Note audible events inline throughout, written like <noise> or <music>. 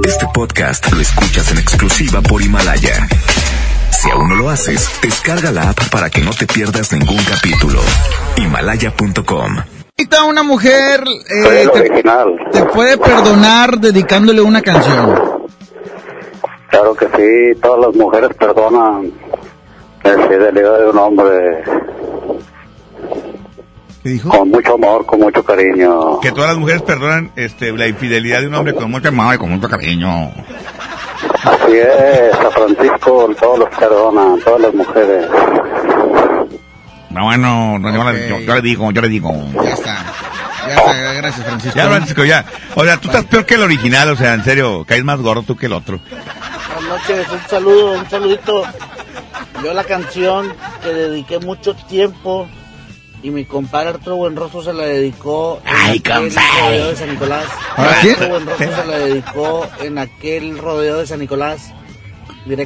Este podcast lo escuchas en exclusiva por Himalaya. Si aún no lo haces, descarga la app para que no te pierdas ningún capítulo. Himalaya.com. Una mujer eh, te, original. te puede perdonar dedicándole una canción. Claro que sí, todas las mujeres perdonan la infidelidad de un hombre ¿Qué dijo? con mucho amor, con mucho cariño. Que todas las mujeres perdonan este, la infidelidad de un hombre con mucho amor y con mucho cariño. Así es, a Francisco todos los perdonan, todas las mujeres. No, bueno, no, yo, le- Ok. yo- yo le digo, yo le digo. Ya está. Ya está, gracias Francisco. Ya, Francisco, ya. O sea, tú estás peor que el original, o sea, en serio, caes más gordo tú que el otro. Buenas noches, un saludo, un saludito. Yo la canción que dediqué mucho tiempo y mi compadre Arturo Buenrostro se la dedicó en Ay, aquel compadre. rodeo de San Nicolás. Arturo Buenrostro se la dedicó en aquel rodeo de San Nicolás.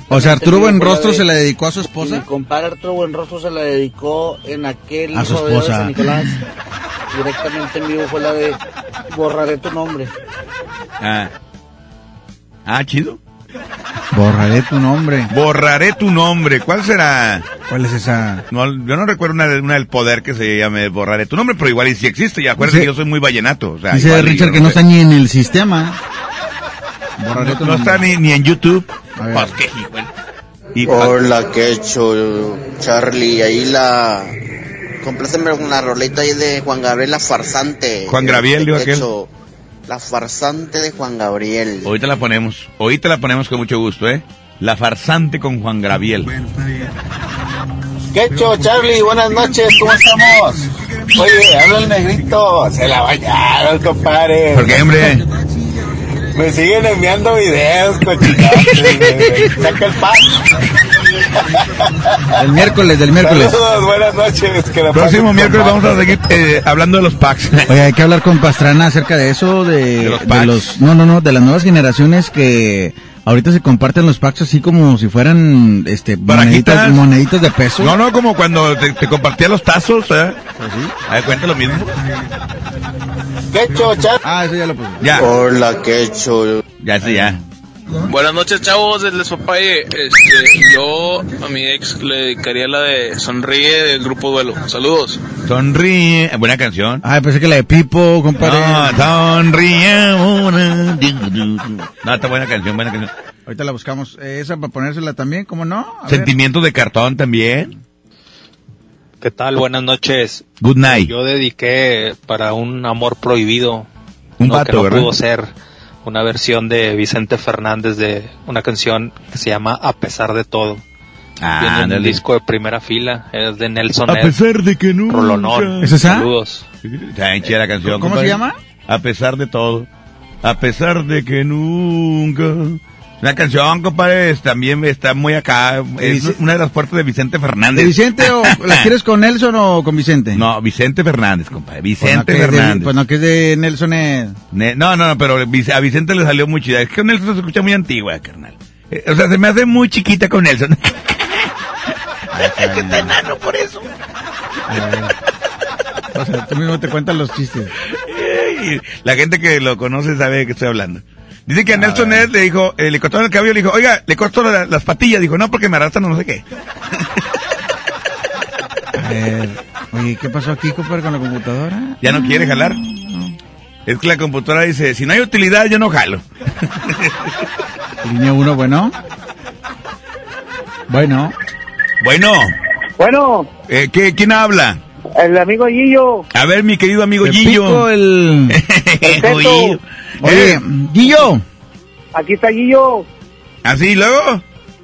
O sea, Arturo Buenrostro la se de- la dedicó a su y Mi esposa. compadre Arturo Buenrostro se la dedicó en aquel A su rodeo de esposa. San Nicolás. Directamente en vivo fue la de Borraré tu nombre. Ah. Ah, chido. Borraré tu nombre. Borraré tu nombre. ¿Cuál será? ¿Cuál es esa? No, yo no recuerdo una, de- una del poder que se llame Borraré tu nombre, pero igual y si existe. Y acuérdate que yo soy muy vallenato. O sea, Dice Richard que no sé. está ni en el sistema. Borraré tu No nombre. está ni, ni en YouTube. Pues qué bueno. Y Hola, que hecho, Charlie. Ahí la. Compláceme con la roleta ahí de Juan Gabriel, la farsante. Juan Gabriel, digo aquel. La farsante de Juan Gabriel. ahorita la ponemos. Ahorita la ponemos con mucho gusto, ¿eh? La farsante con Juan Graviel. Quecho, Charlie, buenas noches, ¿cómo estamos? Oye, habla el negrito, se la bañaron, compadre. ¿Por qué, hombre? Me siguen enviando videos, cochinotes, güey. Saca el pack. El miércoles, del miércoles. Saludos, buenas noches. Que la Próximo miércoles vamos a seguir eh, hablando de los packs. Oye, hay que hablar con Pastrana acerca de eso, de, ¿De los de packs? los, no, no, no, de las nuevas generaciones que ahorita se comparten los packs así como si fueran, este, moneditas, moneditas de peso. No, no, como cuando te, te compartía los tazos, ¿eh? A ver, cuenta lo mismo. Quecho, Charlie. Ah, eso ya lo puse. Ya, Hola, que hecho. ya, sí, ya. Buenas noches, chavos, del Despapalle. Este, yo a mi ex le dedicaría la de Sonríe del grupo Duelo. Saludos. Sonríe. Buena canción. Ah, pensé que la de Pipo, compadre. No, sonríe. una. No, está buena canción, buena canción. Ahorita la buscamos. Eh, esa para ponérsela también, ¿cómo no? A ver. Sentimientos de cartón también. ¿Qué tal? Buenas noches. Good night. Yo dediqué para un amor prohibido. Un no, vato, que no ¿verdad? pudo ser una versión de Vicente Fernández de una canción que se llama A pesar de todo. Ah, Viene en un ándale. disco de primera fila, es de Nelson A Ed, pesar de que nunca. Rolonón. ¿Es esa? Saludos. Está bien chida la canción. ¿Cómo se llama? A pesar de todo. A pesar de que nunca. Una canción, compadre, es- también está muy acá. Es una de las puertas de Vicente Fernández. ¿De Vicente o la <laughs> quieres con Nelson o con Vicente? No, Vicente Fernández, compadre. Pues no, Vicente es de- Fernández. pues no, que es de Nelson. Ne- No, no, no, pero a Vicente le salió muy chida. Es que Nelson se escucha muy antigua, carnal. Eh, o sea, se me hace muy chiquita con Nelson. es que está enano por eso. O sea, tú mismo te cuentas los chistes. <laughs> La gente que lo conoce sabe de qué estoy hablando. Dice que a Nelson Ed le dijo, eh, le cortaron el cabello, le dijo, oiga, le corto la- las patillas. Dijo, no, porque me arrastran o no sé qué. <laughs> A ver, oye, ¿qué pasó aquí, compadre, con la computadora? Ya no quiere jalar. Es que la computadora dice, si no hay utilidad, yo no jalo. <laughs> Línea 1, bueno. Bueno. Bueno, Bueno, eh, ¿qué, ¿quién habla? el amigo Gillo, A ver, mi querido amigo Te Gillo. pico el... <laughs> Gillo. Oye, Eh, Guillo. aquí está Gillo, Así, luego.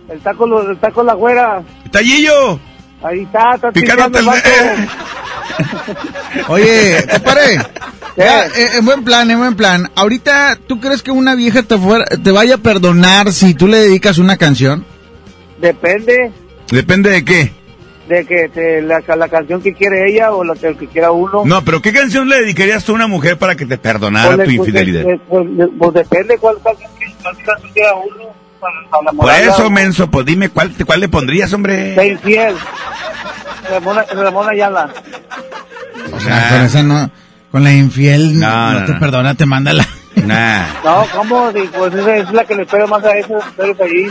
el taco, el taco la güera, Está Gillo. ahí está, está Picándote el... eh. <laughs> Oye, compadre. Eh, en buen plan, en buen plan. Ahorita, ¿tú crees que una vieja te, fuera, te vaya a perdonar si tú le dedicas una canción? Depende Depende de qué. De que te, la, la canción que quiere ella o la que, que quiera uno. No, pero ¿qué canción le dedicarías tú a una mujer para que te perdonara Pues, tu pues, infidelidad? pues, pues, pues depende cuál cuál canción quiera uno para, para Por enamorarla. eso, menso, pues dime cuál, cuál le pondrías, hombre. De infiel. Ramona, Ramona Ayala. O sea, con esa no... Con la infiel no, No, te no. perdona, te manda la... Nah. No, ¿cómo? Sí, Pues esa es la que le pega más a esos allí.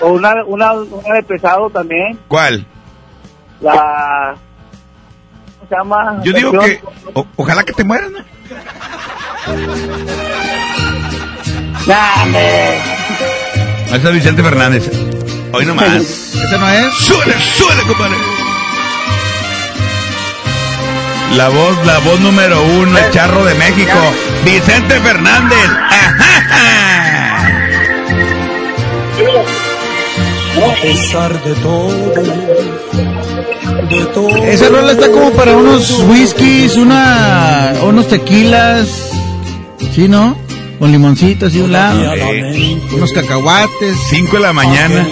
O una, una, una de pesado también. ¿Cuál? La... ¿Cómo se llama? Yo digo que o- ojalá que te mueras, ¿no? Nah, hombre. Ese es Vicente Fernández. Hoy nomás. <laughs> ¿Ese no es? ¡Suele, suele, compadre! La voz, la voz número uno, el charro de México, Vicente Fernández. ¡Ajá! <laughs> A pesar de todo, de todo. Esa rola está como para unos whiskies, una, unos tequilas, ¿sí, no? Con limoncito así a un lado, unos cacahuates. 5 de la mañana.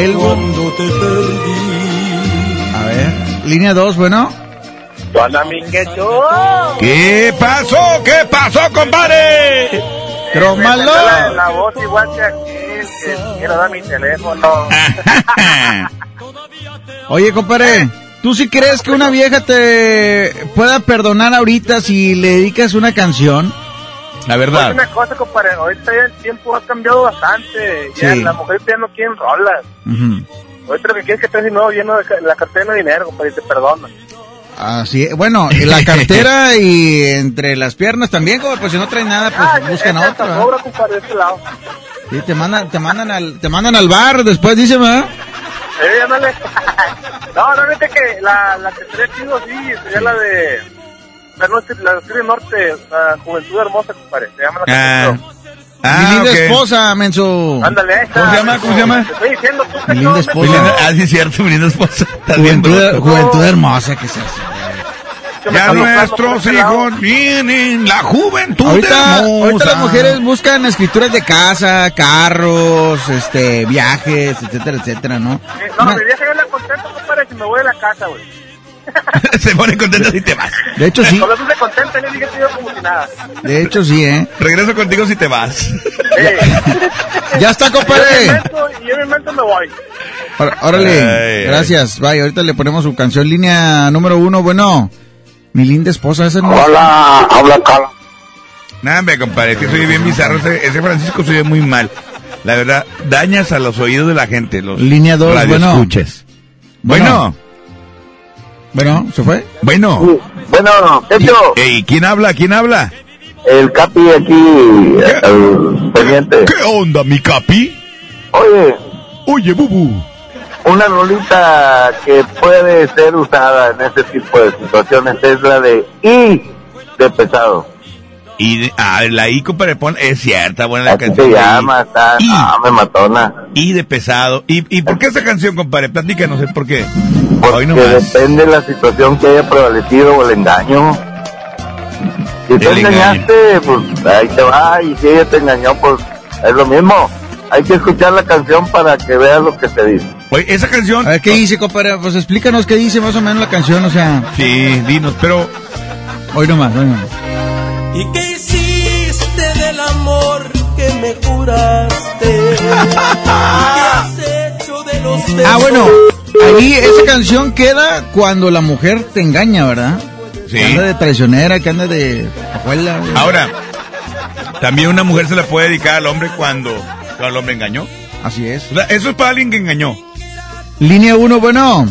El- Cuando te perdí. A ver, línea 2, bueno. ¿Qué pasó? ¿Qué pasó, compadre? Trómalo. La, voz igual que aquel que quiero dar mi teléfono. <laughs> Oye, compadre, ¿tú sí crees que una vieja te pueda perdonar ahorita si le dedicas una canción? La Es verdad. una cosa, compadre, ahorita ya el tiempo ha cambiado bastante. Ya Sí. las mujeres ya no quieren rolas. Ujú. Ahorita lo que quieres es que estés de nuevo lleno de la cartera de dinero, compadre, y te perdonan. Así, es. bueno, y la <laughs> cartera y entre las piernas también, como pues si no trae nada, pues buscan otra. ¿verdad? sobra, compadre, de este lado. Sí, te mandan, te mandan al, te mandan al bar después, dice, ¿verdad? Eh, ándale. <laughs> no, no, vete que la, la que sería chido, sí, sería la de... La, la serie norte, la Juventud Hermosa, compadre. Se llama la Ah, Mi ah linda esposa, menso. Ándale. ¿Cómo se llama? ¿Cómo se llama? Te estoy diciendo tú, Mi linda esposa. Linda- ah, sí, es cierto, mi linda esposa. Juventud, juventud hermosa que se hace. Me Ya nuestros hijos tienen la juventud Ahorita, ahorita las mujeres buscan escrituras de casa, carros, este, viajes, etcétera, etcétera, ¿no? Eh, No, Una- mi vieja ya la contenta, compadre, que me voy de la casa, güey. <laughs> Se pone contento si te vas. de hecho sí, Con eso se contenta, le dije como si nada. de hecho sí, ¿eh? Regreso contigo si te vas. Eh, Ya está, yo me compadre. invento y yo me invento me voy. Ór- Órale, Ay, ay. gracias. Bye, ahorita le ponemos su canción línea número uno. Bueno, mi linda esposa, esa no Hola, habla Carlos. Nada, me compadre, que soy bien bizarro. Ese, ese Francisco soy muy mal. La verdad, dañas a los oídos de la gente. Los Línea dos, bueno. Bueno. Bueno, Bueno, ¿se fue? bueno. Bueno, ¿Y, Kecho, ey, ¿Quién habla? ¿Quién habla? el Capi aquí, el pendiente. ¿Qué onda, mi capi? Oye, Oye, bubu. una rolita que puede ser usada en este tipo de situaciones es la de I de pesado. Y, de- ah, la I, compadre, es cierta, buena la canción. se llama, está, no, me matona. I de pesado. ¿Y, ¿Y por qué esa canción, compadre? Platícanos el por qué. Porque Hoy nomás. depende de la situación que haya prevalecido o el engaño. Si te El engaño. engañaste, pues ahí te va, y si ella te engañó, pues es lo mismo. Hay que escuchar la canción para que veas lo que te dice. Oye, esa canción. A ver, ¿qué dice, compadre? Pues explícanos qué dice más o menos la canción, o sea, Sí, dinos, pero hoy nomás, hoy nomás. ¿Y qué hiciste del amor que me juraste? <laughs> ¿Qué has hecho de los besos? Ah, bueno, ahí esa canción queda cuando la mujer te engaña, ¿verdad? Sí. Que anda de traicionera, que anda de abuela. ahora, también una mujer se la puede dedicar al hombre cuando, cuando el hombre engañó. Así es. O sea, eso es para alguien que engañó. Línea 1, bueno.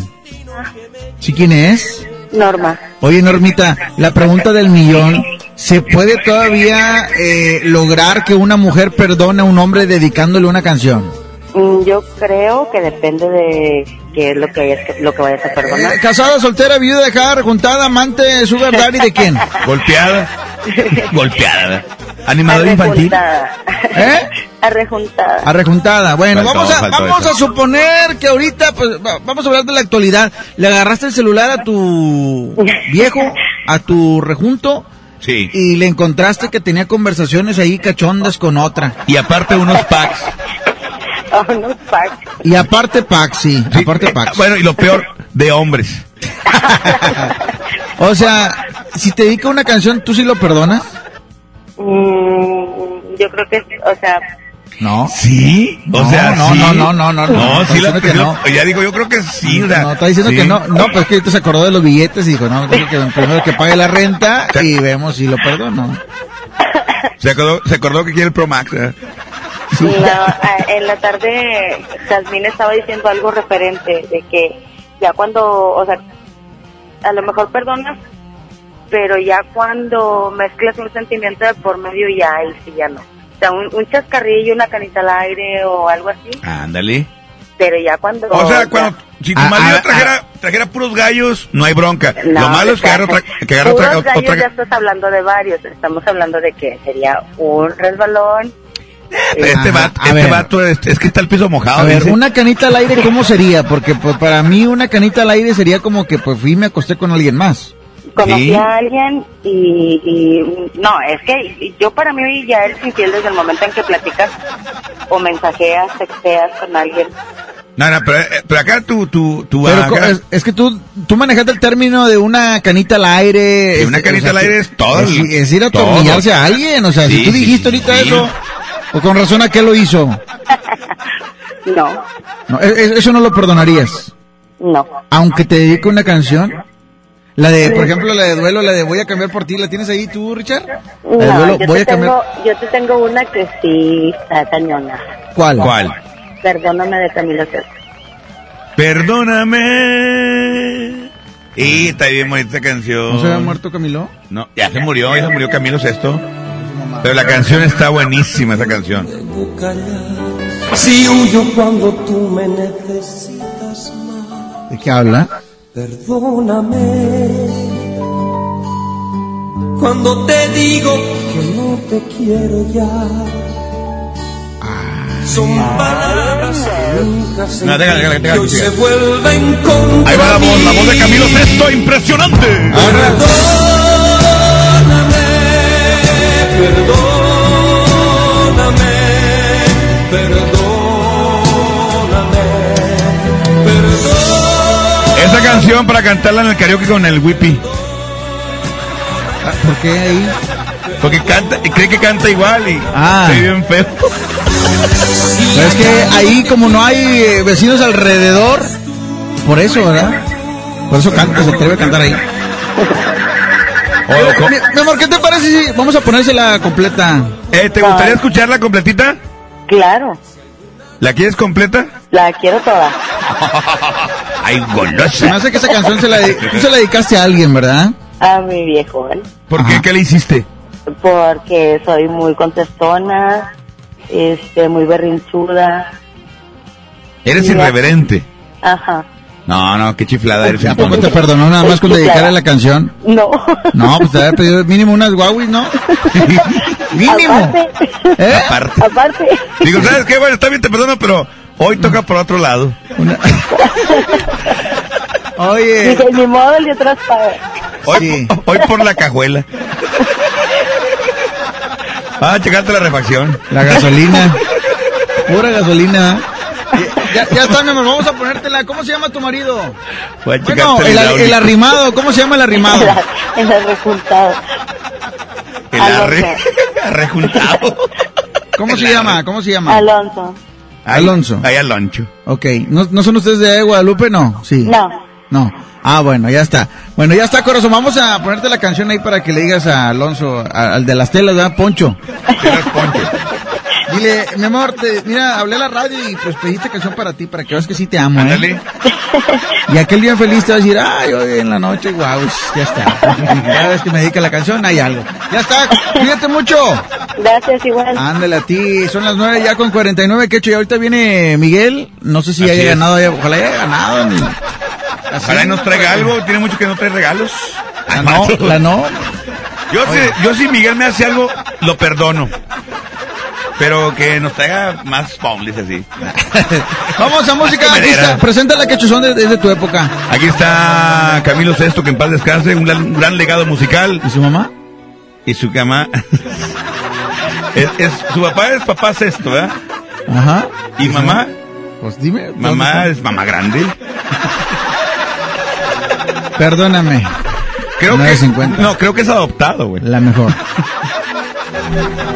¿Sí quién es? Norma. Oye, Normita, la pregunta del millón. ¿Se puede todavía eh, lograr que una mujer perdone a un hombre dedicándole una canción? Mm, Yo creo que depende de qué es lo que vayas, lo que vayas a perdonar. Eh, casada, soltera, viuda, dejada, juntada, amante, sugar daddy, ¿de quién? <laughs> Golpeada. Golpeada. Animador infantil. Arrejuntada. ¿Eh? Arrejuntada. Arrejuntada. Bueno, Faltó, vamos a vamos eso. a suponer que ahorita pues va- vamos a hablar de la actualidad. Le agarraste el celular a tu <laughs> viejo, a tu rejunto Sí. y le encontraste que tenía conversaciones ahí cachondas con otra. Y aparte unos packs. No. Y aparte Pax, sí, Sí, aparte eh. Bueno, y lo peor, de hombres. <laughs> O sea, si te dedica una canción, ¿tú sí lo perdonas? Mm, yo creo que, o sea, No. ¿Sí? O No, sea, no, sí. no, no, no, no, no, No, sí la que no. Ya digo, yo creo que sí. o sea, No, está diciendo sí. que no. No, pues que ahorita se acordó de los billetes y dijo, no, creo que primero que pague la renta y vemos si lo perdono. Se acordó, se acordó que quiere el Pro Max. ¿eh? No, a- en la tarde Jasmine estaba diciendo algo referente de que ya cuando, o sea, a lo mejor perdonas, pero ya cuando mezclas un sentimiento de por medio ya, ahí sí ya no. O sea, un, un chascarrillo, una canita al aire o algo así, Ándale. pero ya cuando... O sea, cuando, si tu Ah, marido ah, trajera, trajera puros gallos, no hay bronca. No, Lo malo es que agarra otra, que agarra otra, puros gallos otra- ya estás hablando de varios, estamos hablando de que sería un resbalón. <laughs> este Ajá, vato, a este ver. vato es, es que está el piso mojado. A ver, dice. una canita al aire, ¿cómo sería? Porque pues, para mí una canita al aire sería como que pues fui y me acosté con alguien más. Conocí Sí. a alguien y, y no, es que yo para mí ya eres infiel desde el momento en que platicas o mensajeas, texteas con alguien. No, no, pero, eh, pero acá tu, tu, tu Pero acá- es, es que tú, tú manejaste el término de una canita al aire. Una es- canita al aire es todo Es, es ir a atornillarse a alguien. O sea, Sí, si tú dijiste ahorita sí. eso, o con razón a qué lo hizo. No, No, e- e- eso no lo perdonarías. no. Aunque te dedique una canción. La de, por ejemplo, la de duelo, la de voy a cambiar por ti, ¿la tienes ahí tú, Richard? La de No, duelo, yo voy te, a cambiar. tengo, yo te tengo una que sí está cañona. ¿Cuál? ¿Cuál? Perdóname de Camilo Sesto. Perdóname. Y está bien bonita canción. ¿No se había muerto Camilo? No, ya se murió, ya se murió Camilo Sesto. Pero la canción está buenísima, esa canción. Si huyo cuando tú me necesitas más, ¿De qué habla? perdóname. Cuando te digo que no te quiero ya. Son palabras que nunca se No, vuelven contra Ahí va la voz, la voz de. Camilo Sesto, impresionante. Perdóname, Esa canción para cantarla en el karaoke con el Whippy. ¿Por qué ahí? Porque canta, y cree que canta igual y Ah. se bien feo. Pero es que ahí como no hay eh, vecinos alrededor, por eso, ¿verdad? Por eso canta, se atreve a cantar ahí. O- Mi, mi amor, ¿qué te parece si vamos a ponérsela completa? Eh, ¿Te gustaría escucharla completita? Claro, ¿La quieres completa? la quiero toda. <laughs> Ay, golosa. hace que esa canción se la, se la dedicaste a alguien, ¿verdad? A mi viejo, ¿eh? ¿Por qué? Ajá. ¿Qué le hiciste? porque soy muy contestona, este, muy berrinchuda. Eres irreverente. Ajá. No, no, qué chiflada eres. ¿A poco te perdonó nada más con dedicarle la canción? No. No, pues te había pedido mínimo unas Huawei, ¿no? <laughs> mínimo. Aparte, ¿Eh? Aparte. aparte. Digo, ¿sabes qué? Bueno, está bien, te perdono, pero hoy toca por otro lado. Una- <laughs> Oye, Dije, ni modo, el de atrás. Hoy, Sí. hoy por la cajuela. Ah, checaste la refacción. la gasolina. Pura gasolina. Ya, ya está, mi amor, vamos a ponértela. ¿Cómo se llama tu marido? Bueno, el, el arrimado, ¿cómo se llama el arrimado? En el resultado. El arre, arrejuntado. ¿Cómo se llama? ¿Cómo se llama? Alonso. Ahí- Alonso. Ahí Aloncho. Ok, ¿No, ¿no son ustedes de Guadalupe? No, sí. No. No. Ah, bueno, ya está. Bueno, ya está, corazón. Vamos a ponerte la canción ahí para que le digas a Alonso, a- al de las telas, ¿verdad? Poncho. Poncho. Dile, mi amor, te- mira, hablé a la radio y pues pedí esta canción para ti, para que veas que sí te amo, ¿eh? Y aquel bien feliz te va a decir, ay, hoy en la noche, guau, ya está. Cada vez que me dedica la canción hay algo. Ya está, cuídate mucho. Gracias, igual. Ándale a ti, son las nueve ya con 49 que he hecho y ahorita viene Miguel, no sé si Así haya es. ganado, ojalá haya ganado. ni- Ojalá y nos traiga algo. Tiene mucho que no trae regalos. La no, la no. Yo si, yo si Miguel me hace algo, lo perdono. Pero que nos traiga más bowls así. <laughs> Vamos a música, aquí está, presenta la quechuzón de- desde tu época. Aquí está Camilo Sesto, que en paz descanse, un gran, gran legado musical. ¿Y su mamá? Y su cama. <laughs> es, es- su papá es papá Sesto, ¿verdad? Ajá. Y mamá, Pues dime. ¿dónde mamá es mamá grande. Perdóname, Creo que, es 50. no, creo que es adoptado, güey. la mejor. <laughs>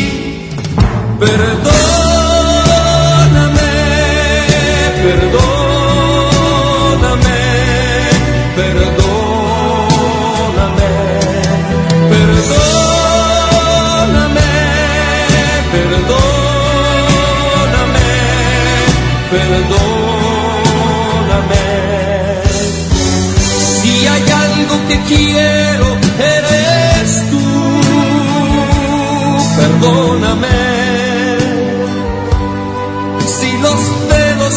Perdóname, perdóname, perdóname, perdóname, perdóname, perdóname. Si hay algo que quiero, eres tú. Perdóname.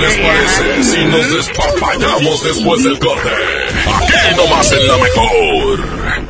les parece si nos despapallamos después del corte? Aquí nomás en la mejor.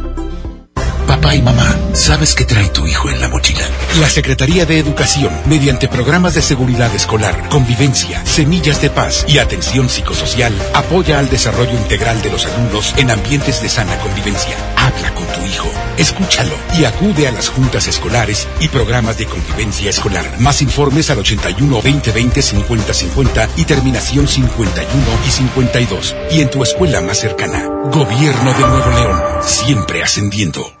Papá y mamá, ¿sabes qué trae tu hijo en la mochila? La Secretaría de Educación, mediante programas de seguridad escolar, convivencia, semillas de paz y atención psicosocial, apoya al desarrollo integral de los alumnos en ambientes de sana convivencia. Habla con tu hijo, escúchalo y acude a las juntas escolares y programas de convivencia escolar. Más informes al 81 2020 50 50 y terminación 51 y 52. Y en tu escuela más cercana. Gobierno de Nuevo León, siempre ascendiendo.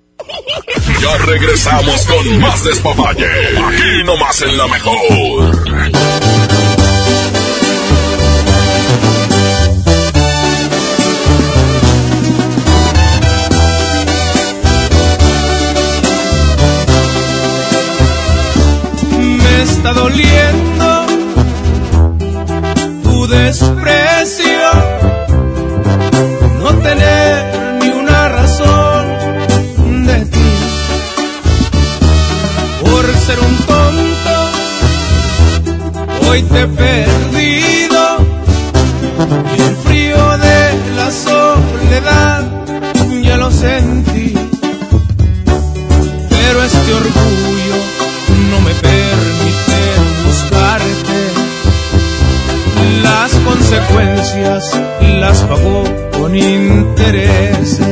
Ya regresamos con más despapalle. Aquí nomás en la mejor. Me está doliendo hoy te he perdido, y el frío de la soledad ya lo sentí, pero este orgullo no me permite buscarte. Las consecuencias las pagó con intereses.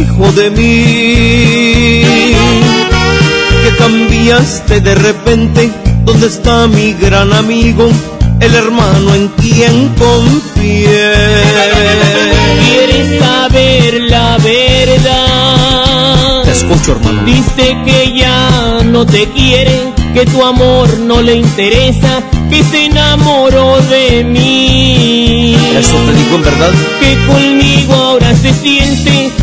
Dijo de mí? Que cambiaste de repente. ¿Dónde está mi gran amigo? El hermano en quien confié. ¿Quieres saber la verdad? Te escucho, hermano. Dice que ya no te quiere, que tu amor no le interesa, que se enamoró de mí. ¿Eso te dijo en verdad? Que conmigo ahora se siente,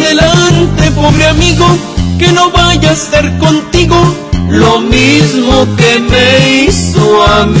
Adelante, pobre amigo, que no vaya a ser contigo lo mismo que me hizo a mí.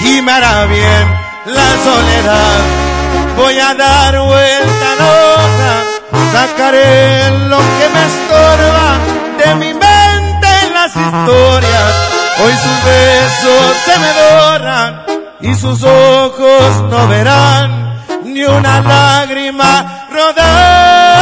Y me hará bien la soledad. Voy a dar vuelta a la hoja, sacaré lo que me estorba de mi mente en las historias. Hoy sus besos se me doran y sus ojos no verán ni una lágrima rodar.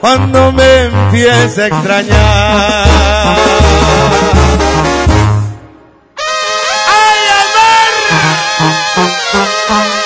Cuando me empiece a extrañar. Aquí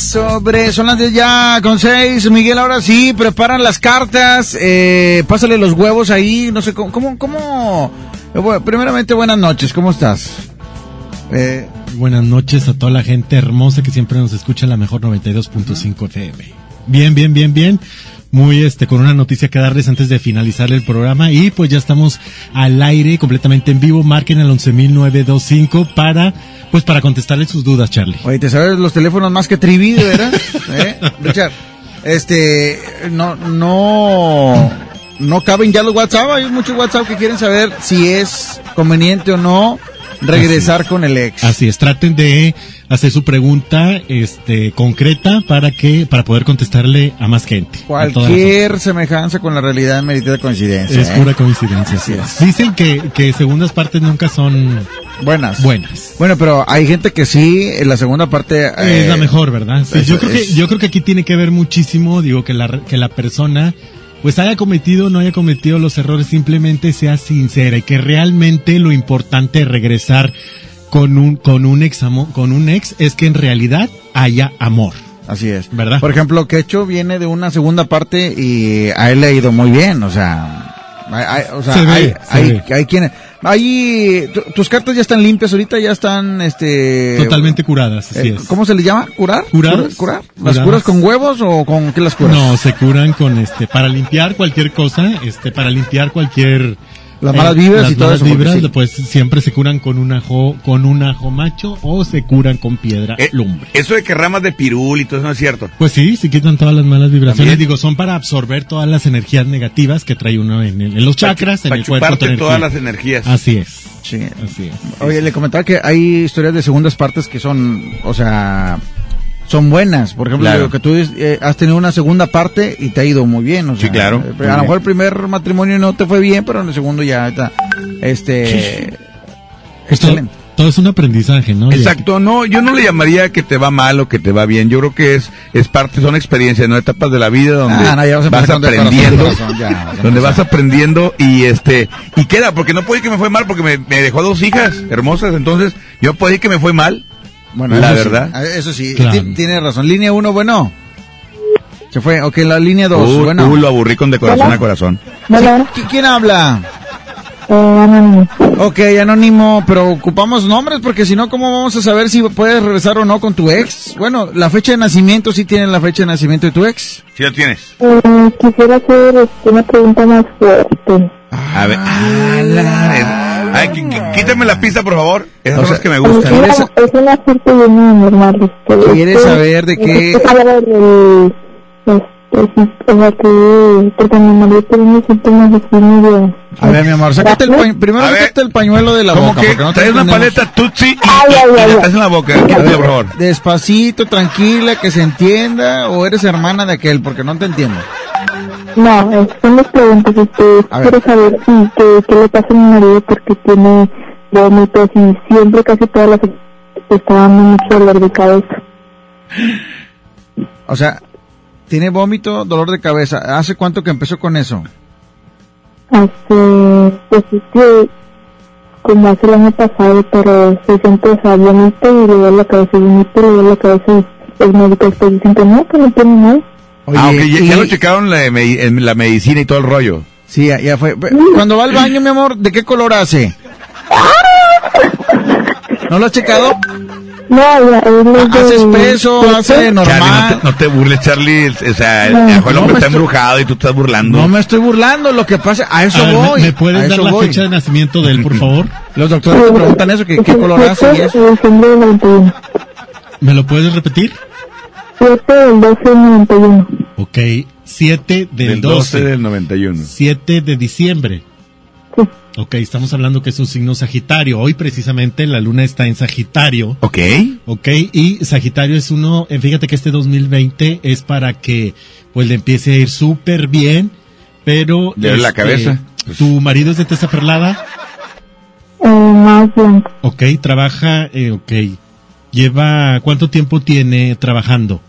Sobre, son las 10 ya con 6. Miguel, ahora sí, preparan las cartas. Eh, pásale los huevos ahí. No sé cómo, cómo, primeramente, buenas noches, ¿cómo estás? Eh, Buenas noches a toda la gente hermosa que siempre nos escucha la mejor 92.5 FM. Bien, bien, bien, bien. Muy este con una noticia que darles antes de finalizar el programa y pues ya estamos al aire completamente en vivo. Marquen al 11925 para pues para contestarles sus dudas, Charlie. Oye, ¿te sabes los teléfonos más que Trivi, veras? <laughs> ¿Eh? Richard, este, no, no, no caben ya los WhatsApp. Hay muchos WhatsApp que quieren saber si es conveniente o no regresar con el ex. Así es, traten de hacer su pregunta este concreta para que para poder contestarle a más gente. Cualquier semejanza con la realidad merita coincidencia. Es ¿eh? pura coincidencia. Así sí. Dicen que, que segundas partes nunca son buenas. Buenas. Bueno, pero hay gente que sí, en la segunda parte... es la eh, mejor, ¿verdad? Sí, yo, creo que, es- yo creo que aquí tiene que ver muchísimo, digo, que la, que la persona pues haya cometido o no haya cometido los errores, simplemente sea sincera y que realmente lo importante de regresar con un, con un ex amo- con un ex es que en realidad haya amor. Así es. ¿Verdad? Por ejemplo, Quecho viene de una segunda parte y a él le ha ido muy bien, o sea... Hay, o sea, Se ve, hay, se hay, ve. hay quienes... Ahí, tu- tus cartas ya están limpias ahorita, ya están, este... Totalmente curadas, así eh, es. ¿Cómo se le llama? ¿Curar? ¿Curadas? ¿Curar? ¿Las Curadas. curas con huevos o con qué las curas? No, se curan con este, para limpiar cualquier cosa, este, para limpiar cualquier... eh, Las malas vibras las y todo malas eso, porque vibras, sí. pues siempre se curan con un ajo, con un ajo macho o se curan con piedra Eh, lumbre. Eso de que ramas de pirul y todo eso no es cierto. Pues sí, se quitan todas las malas vibraciones. También. Digo, son para absorber todas las energías negativas que trae uno en, en los chakras, en Para el cuerpo. chuparte toda todas energía. las energías. Así es. Sí. Así es. Oye, le comentaba que hay historias de segundas partes que son, o sea, son buenas. Por ejemplo, Claro. que tú eh, has tenido una segunda parte y te ha ido muy bien. O sea, Sí, claro. eh, A lo mejor el primer matrimonio no te fue bien, pero en el segundo ya está. Este. Pues todo, excelente. todo es un aprendizaje, ¿no? Exacto, no, yo no le llamaría que te va mal o que te va bien. Yo creo que es es parte, son experiencias, no etapas de la vida donde Ah, no, ya vas aprendiendo, corazón, ya, donde vas aprendiendo y este y queda, porque no puede que me fue mal porque me, me dejó dos hijas hermosas, entonces yo puedo decir que me fue mal. Bueno, la eso sí, verdad. ah, eso sí, Claro. ti- tiene razón. Línea 1, bueno. Se fue. Ok, la línea 2, Uh, bueno. uh, lo aburrí con de corazón Hola. a corazón. ¿Qui- ¿Quién habla? Anónimo. Ok, anónimo, pero ocupamos nombres porque si no, ¿cómo vamos a saber si puedes regresar o no con tu ex? Bueno, la fecha de nacimiento, sí tienen la fecha de nacimiento de tu ex. Si lo tienes. Eh, quisiera hacer este, una pregunta más fuerte. A ver, ah, la- eh, ay, qu- qu- quítame la pista, por favor. Esas son las que me Es gustan. una, es una suerte bien normal. Este, ¿Quieres este, saber de qué? este, saber del- sí, o sea, que, porque mi marido tiene unos síntomas así medio... A ver, mi amor, sácate el pañ- primero sácate el pañuelo de la como boca. que no traes una paleta Tutsi y, Ay, ay, y ay, la traes en la boca. A Quítate, ver, por favor. Despacito, tranquila, que se entienda, o eres hermana de aquel, porque no te entiendo. No, son las preguntas. Este, quiero saber si, qué, qué le pasa a mi marido porque tiene vómitos y siempre, casi todas las está dando mucho dolor de cabeza. O sea, tiene vómito, dolor de cabeza. ¿Hace cuánto que empezó con eso? Hace, pues es que, como hace el año pasado, pero se siente, o sea, y le duele la cabeza, y vomita y le duele la cabeza y los médicos pues dicen que no, que no tiene nada. ah, ok, ya, ya y- lo checaron la medicina y todo el rollo. Sí, ya, ya fue. Cuando va al baño, mi amor, ¿de qué color hace? <laughs> ¿No lo has checado? No, ya, él es de- Hace espeso, hace Charlie, no normal. te, no te burles, Charlie. O sea, No, el no hombre me está estoy- embrujado y tú estás burlando. No me estoy burlando, lo que pasa, a eso A ver, ¿me- voy. ¿me, puedes a dar la voy. fecha de nacimiento de él, por favor? Los doctores te preguntan eso, ¿qué, qué color hace y eso? diciembre del 91. ¿Me lo puedes repetir? 7 del 12 del 91. Ok, 7 del, Del 12 del 91. 7 de diciembre. Ok, estamos hablando que es un signo Sagitario. Hoy precisamente la luna está en Sagitario. Ok. Ok, y Sagitario es uno, eh, fíjate que este 2020 es para que pues le empiece a ir súper bien, pero... De la este, cabeza. ¿Tu marido es de testa perlada? Eh, más blanco. Ok, trabaja, eh, ok. Lleva, ¿cuánto tiempo tiene trabajando?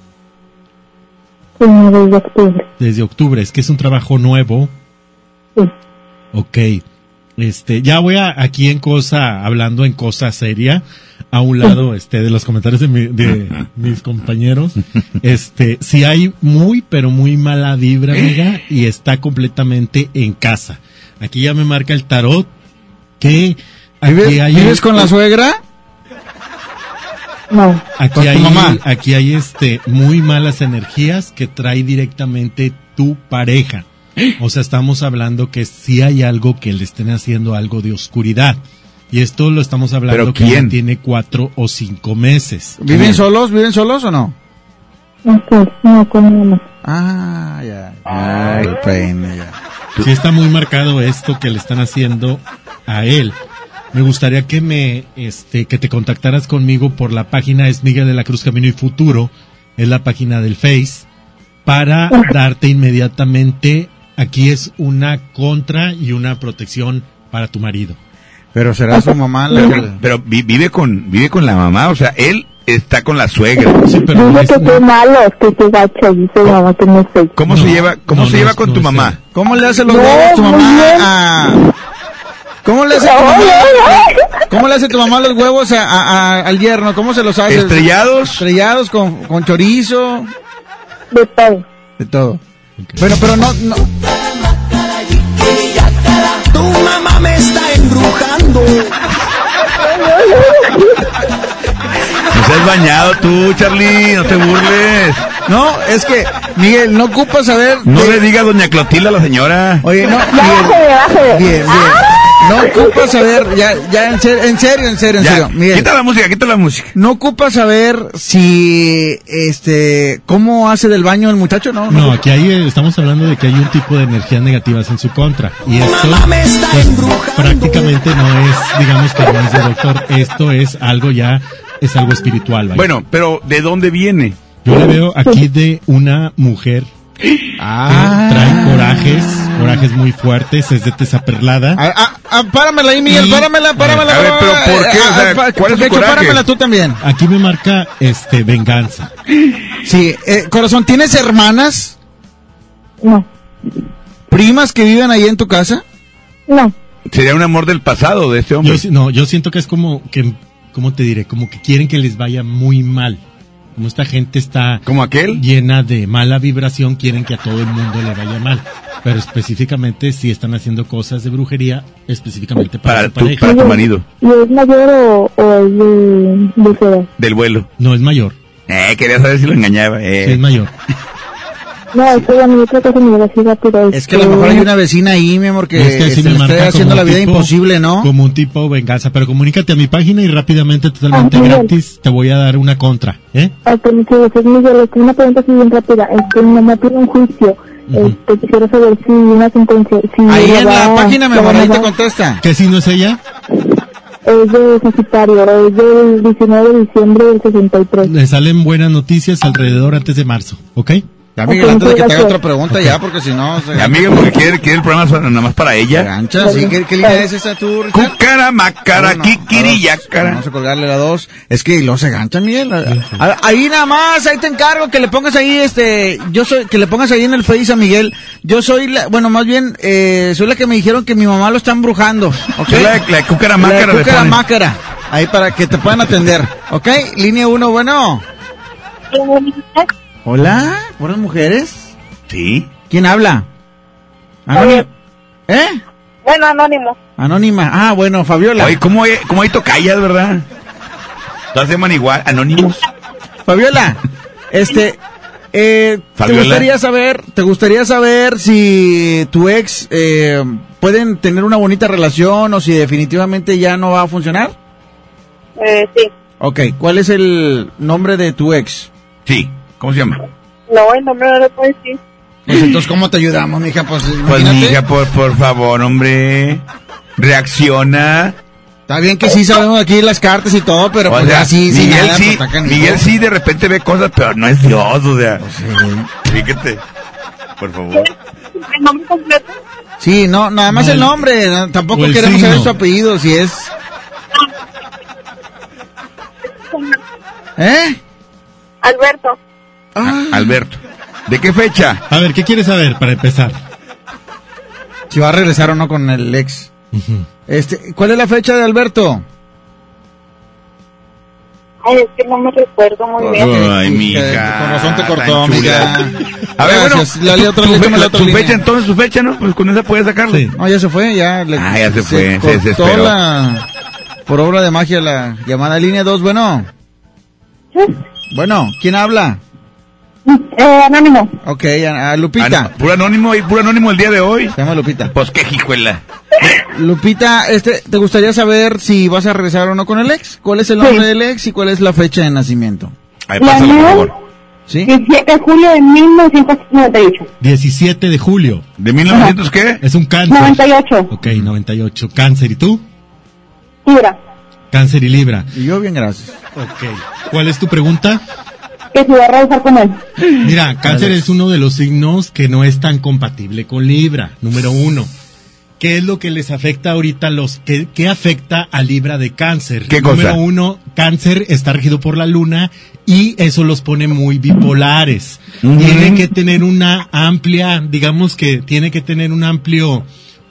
Como desde octubre. Desde octubre, es que es un trabajo nuevo. Sí. Ok. Este, ya voy a, aquí en cosa, hablando en cosa seria, a un lado, <laughs> este, de los comentarios de, mi- de mis compañeros. Este, si hay muy, pero muy mala vibra, amiga, y está completamente en casa. Aquí ya me marca el tarot que aquí ¿Vives, hay vives con la suegra? No. Aquí Con tu hay, mamá. aquí hay este muy malas energías que trae directamente tu pareja. O sea, estamos hablando que si hay algo que le estén haciendo algo de oscuridad. Y esto lo estamos hablando ¿Pero que ya tiene cuatro o cinco meses. ¿Viven solos? ¿Viven solos o no? No no, con mi mamá. Ah, ya. Ay, pene, ya. Sí está muy marcado esto que le están haciendo a él. Me gustaría que me, este, que te contactaras conmigo por la página es Miguel de la Cruz Camino y Futuro, es la página del Face, para darte inmediatamente, aquí es una contra y una protección para tu marido. Pero será su mamá la que... Pero vi- vive con vive con la mamá, o sea, él está con la suegra. Sí, pero Dice que soy malo, que soy gacho, dice mamá que no soy. ¿Cómo se lleva cómo no, se no lleva es- con no tu es mamá? ¿Cómo le hace los No, huevos tu mamá a... ¿Cómo le hace tu mamá, ¿Cómo le hace tu mamá los huevos a, a- a- al yerno? ¿Cómo se los hace? ¿Estrellados? Estrellados con, con chorizo, De todo. de todo. Bueno, pero no, no, Tu mamá me está embrujando. No seas bañado tú, Charlie, no te burles. no, es que, Miguel, no ocupa saber... No de- le diga doña Clotilde a la señora. Oye, no, Bájale, Miguel, bájale. bien, bien. No ocupa saber, ya, ya, en serio, en serio, en serio, en Ya, serio, Miguel. quita la música, quita la música. No ocupa saber si, este, cómo hace del baño el muchacho, ¿no? No, aquí hay, eh, estamos hablando de que hay un tipo de energías negativas en su contra. Y esto pues, prácticamente no es, digamos que no es de doctor. Esto es algo ya, es algo espiritual. vaya. Bueno, pero ¿de dónde viene? Yo le veo aquí de una mujer Ah. que trae corajes, corajes muy fuertes, es de tesa perlada. Ah, ah, ah, páramela ahí, Miguel, Y- páramela, páramela. A ver, pero ¿por qué? O sea, Ah, ah, ¿cuál es su de hecho, coraje? páramela tú también. Aquí me marca este venganza. Sí, eh, corazón, ¿tienes hermanas, No, primas que viven ahí en tu casa? no. Sería un amor del pasado de este hombre. Yo, no, yo siento que es como que, ¿cómo te diré? Como que quieren que les vaya muy mal. Como esta gente está ¿Como aquel? llena de mala vibración, quieren que a todo el mundo le vaya mal. Pero específicamente si están haciendo cosas de brujería, específicamente para, Para su tu, pareja. para tu marido, ¿Y es mayor o, o es de, de del vuelo. No es mayor, Eh, quería saber si lo engañaba. Eh. sí es mayor. <laughs> No, es que a mí otra así rápido. Es que a lo mejor hay una vecina ahí, mi amor, que, Es que así este, me está haciendo como la un vida tipo- imposible, ¿no? Como un tipo venganza. Pero comunícate a mi página y rápidamente, totalmente Ah, gratis, te voy a dar una contra. ¿eh? Este, muchas gracias, Miguel. Este, una pregunta así bien rápida. Este, mi mamá tiene un juicio. Este, quisiera saber si una sentencia... Si Ahí en la página, mi amor, ahí te contesta. ¿Qué signo es ella? Es de Sagitario, es del 19 de diciembre del 63. Le salen buenas noticias alrededor antes de marzo, ¿ok? Ya, Miguel, antes de que te haga otra pregunta ya, porque si no... Se Ya, Miguel, porque quiere, quiere el programa solo- nada más para se ella. gancha, ¿sí? ¿Qué, qué línea es esa tú, Richard? Cucara, macara, no, yacara. Vamos a colgarle la dos. Es que lo se gancha, Miguel. A- a- Ahí nada más, ahí te encargo que le pongas ahí, este, yo soy, que le pongas ahí en el Face a Miguel. Yo soy la, bueno, más bien, eh, soy la que me dijeron que mi mamá lo está embrujando, ¿ok? Soy la- la cúcara La cúcara mácara. Ahí para que te puedan atender, ¿ok? Línea uno, bueno. Hola, ¿buenas mujeres? Sí. ¿Quién habla? Anónima. ¿Eh? Bueno, anónimo. Anónima. Ah, bueno, Fabiola. Oye, ¿cómo hay, cómo hay tocallas, verdad? Todas se llaman igual, anónimos. Fabiola, este, eh, ¿te Fabiola. gustaría saber, te gustaría saber si tu ex eh, pueden tener una bonita relación o si definitivamente ya no va a funcionar? Eh, sí. Ok, ¿cuál es el nombre de tu ex? Sí. ¿Cómo se llama? No, el nombre no lo puedo decir. Pues entonces, ¿cómo te ayudamos, mija? Pues, pues mija, por, por favor, hombre. Reacciona. Está bien que sí sabemos aquí las cartas y todo, pero o pues sea, ya sí, Miguel sí, nada, sí, pues, Miguel sí de repente ve cosas, pero no es Dios, o sea. Fíjate, por favor. ¿El nombre completo? Sí, no, nada más no, el nombre, tampoco el queremos signo. saber su apellido, si es... Ah. ¿Eh? Alberto. Ah. Alberto. ¿De qué fecha? A ver, ¿qué quieres saber para empezar? Si va a regresar o no con el ex. Este, ¿cuál es la fecha de Alberto? Ay, es que no me recuerdo muy bien. Ay, mija. Con razón te cortó, amiga. A ver, bueno, Gracias. Lale otra, tu, la otra fecha, entonces su fecha, ¿no? Pues con esa puedes sacarlo. No, ya se fue, ya. le- Ah, ya se fue, se cortó desesperó. la, por obra de magia la llamada línea 2, bueno. Bueno, ¿quién habla? Eh, anónimo. Ok, a, a Lupita. Puro anónimo y puro anónimo el día de hoy. Se llama Lupita. Pues qué jijuela. Lupita, este, ¿te gustaría saber si vas a regresar o no con el ex? ¿Cuál es el nombre Sí. del ex y cuál es la fecha de nacimiento? La pásalo, por favor. ¿Sí? 17 de julio de 1998. 17 de julio. ¿De 1900 qué? Es un cáncer. 98. Ok, 98. Cáncer. ¿Y tú? Libra. Cáncer y Libra. Y yo bien, gracias. Ok. ¿Cuál es tu pregunta? Que si va a regresar con él. Mira, cáncer es uno de los signos que no es tan compatible con Libra, número uno. ¿Qué es lo que les afecta ahorita a los, qué, qué afecta a Libra de cáncer? ¿Qué cosa? Número uno, cáncer está regido por la luna y eso los pone muy bipolares. Tiene que tener una amplia, digamos que tiene que tener un amplio,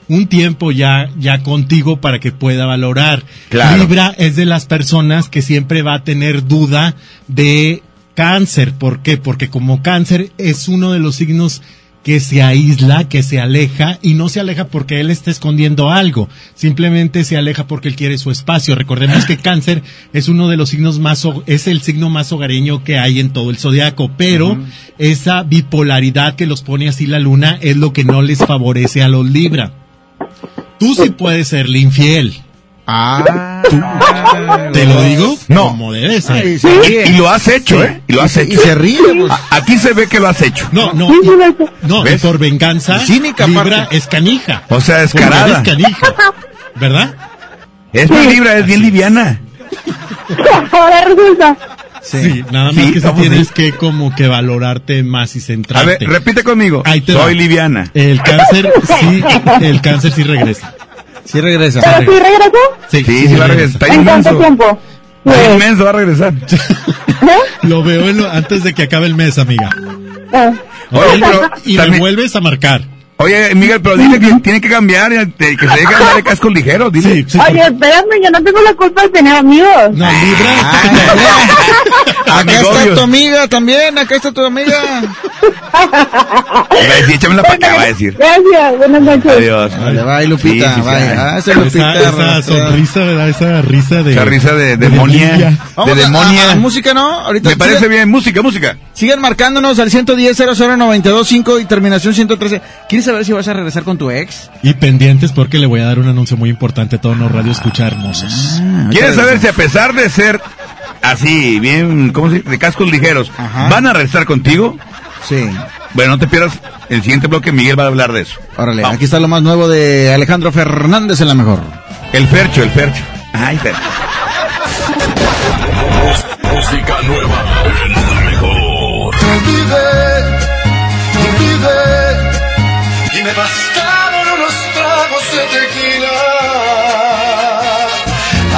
un tiempo ya, ya contigo para que pueda valorar. Claro. Libra es de las personas que siempre va a tener duda de cáncer. ¿Por qué? Porque como cáncer es uno de los signos que se aísla, que se aleja, y no se aleja porque él está escondiendo algo, simplemente se aleja porque él quiere su espacio. Recordemos que cáncer es uno de los signos más, es el signo más hogareño que hay en todo el zodiaco, pero esa bipolaridad que los pone así la luna es lo que no les favorece a los Libra. Tú sí puedes serle infiel. Ah. ¿Te lo digo? No. Como debe ser. Ay, se ríe. Y lo has hecho, ¿eh? Y lo has Y- hecho. y se ríe, pues. A- Aquí se ve que lo has hecho. No, no, Sí, sí, hecho. no, y ¿Ves? por venganza, Cínica, Libra aparte. es canija. O sea, Por descarada. Es canija, ¿verdad? Es muy libra, es bien liviana. Ahora resulta. Sí, nada más Sí, que sí tienes sí. que como que valorarte más y A centrarte. ver, repite conmigo. Ahí te Soy va. liviana. El cáncer <laughs> sí, el cáncer sí regresa. Sí regresa. ¿Pero si regresó? Sí, Sí, sí va a regresar. Está ¿En cuánto inmenso. tiempo? Está Eh, inmenso, va a regresar. <laughs> Lo veo en lo- antes de que acabe el mes, amiga. eh. Oye, pero y también- me vuelves a marcar. Oye, Miguel, pero dile que tiene que cambiar, eh, que se deje de cascos ligeros, dile. Sí, sí. Oye, espérame, yo no tengo la culpa de tener amigos. No, Libra. <laughs> Acá está tu amiga también, acá está tu amiga. Va a decir, échamela para acá, va a decir. Gracias, buenas noches. Adiós. Vale, bye, Lupita, Sí, sí, bye. Ah, esa Esa, Lupita. esa sonrisa, ¿verdad? Esa risa de... Esa risa de de demonia. De demonia. a- a música, ¿no? Ahorita Me parece bien. Música, música. Sigan marcándonos al 110 00925 y terminación 113. ¿Quieres saber si vas a regresar con tu ex? Y pendientes porque le voy a dar un anuncio muy importante a todos los radio escucha hermosos. ¿Quieres saber si a pesar de ser así, bien, ¿cómo se dice? De cascos ligeros, Ajá. van a regresar contigo? Sí. Bueno, no te pierdas el siguiente bloque, Miguel va a hablar de eso. Órale, Vamos. aquí está lo más nuevo de Alejandro Fernández en la mejor. El Fercho, el Fercho. Ay, Fercho. Música nueva olvidé, olvidé y me bastaron unos tragos de tequila.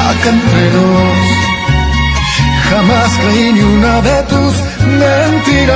Acá entre nos, jamás creí ni una de tus mentiras.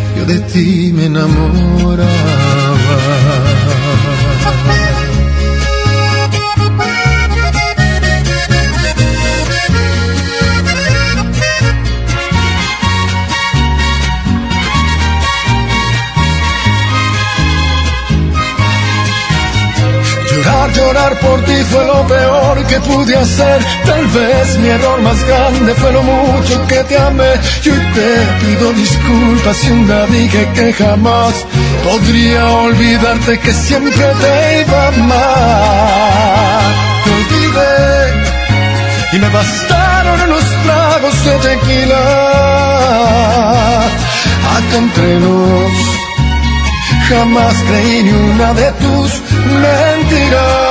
de ti me enamoraba. Llorar, por ti fue lo peor que pude hacer. Tal vez mi error más grande fue lo mucho que te amé. Y hoy te pido disculpas si un día dije que jamás podría olvidarte que siempre te iba a amar. Te olvidé y me bastaron unos tragos de tequila. Acá entre nos jamás creí ni una de tus mentiras.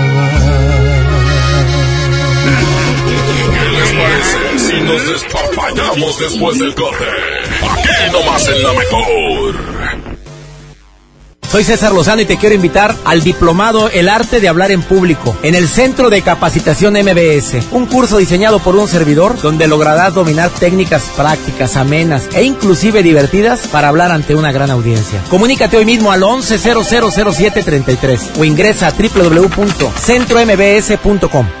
¿Qué les parece si nos después del corte? Aquí nomás en la mejor. Soy César Lozano y te quiero invitar al diplomado El arte de hablar en público en el Centro de Capacitación MBS, un curso diseñado por un servidor donde lograrás dominar técnicas prácticas, amenas e inclusive divertidas para hablar ante una gran audiencia. Comunícate hoy mismo al 11000733 o ingresa a www.centrombs.com.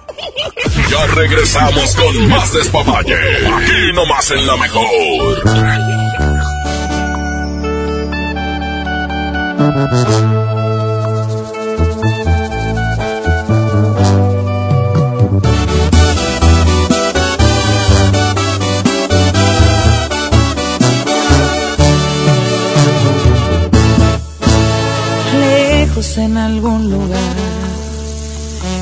Ya regresamos con más despapalle. Aquí nomás en la mejor. Lejos en algún lugar,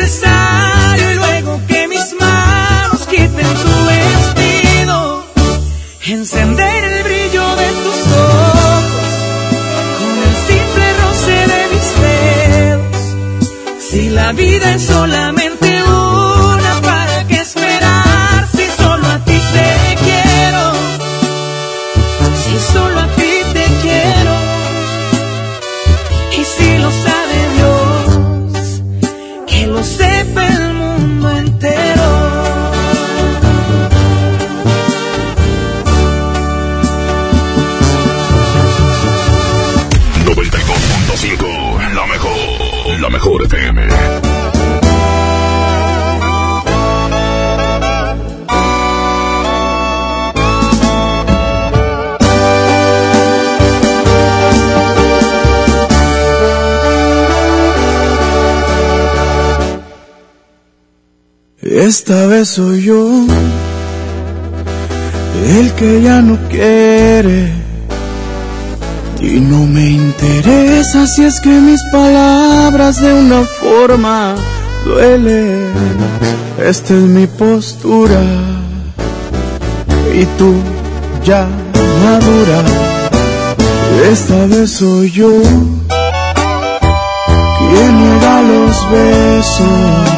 y luego que mis manos quiten tu vestido, encender el brillo de tus ojos con el simple roce de mis dedos. Si la vida es solamente Esta vez soy yo el que ya no quiere y no me interesa si es que mis palabras de una forma duelen. Esta es mi postura y tú ya madura. Esta vez soy yo quien niega los besos.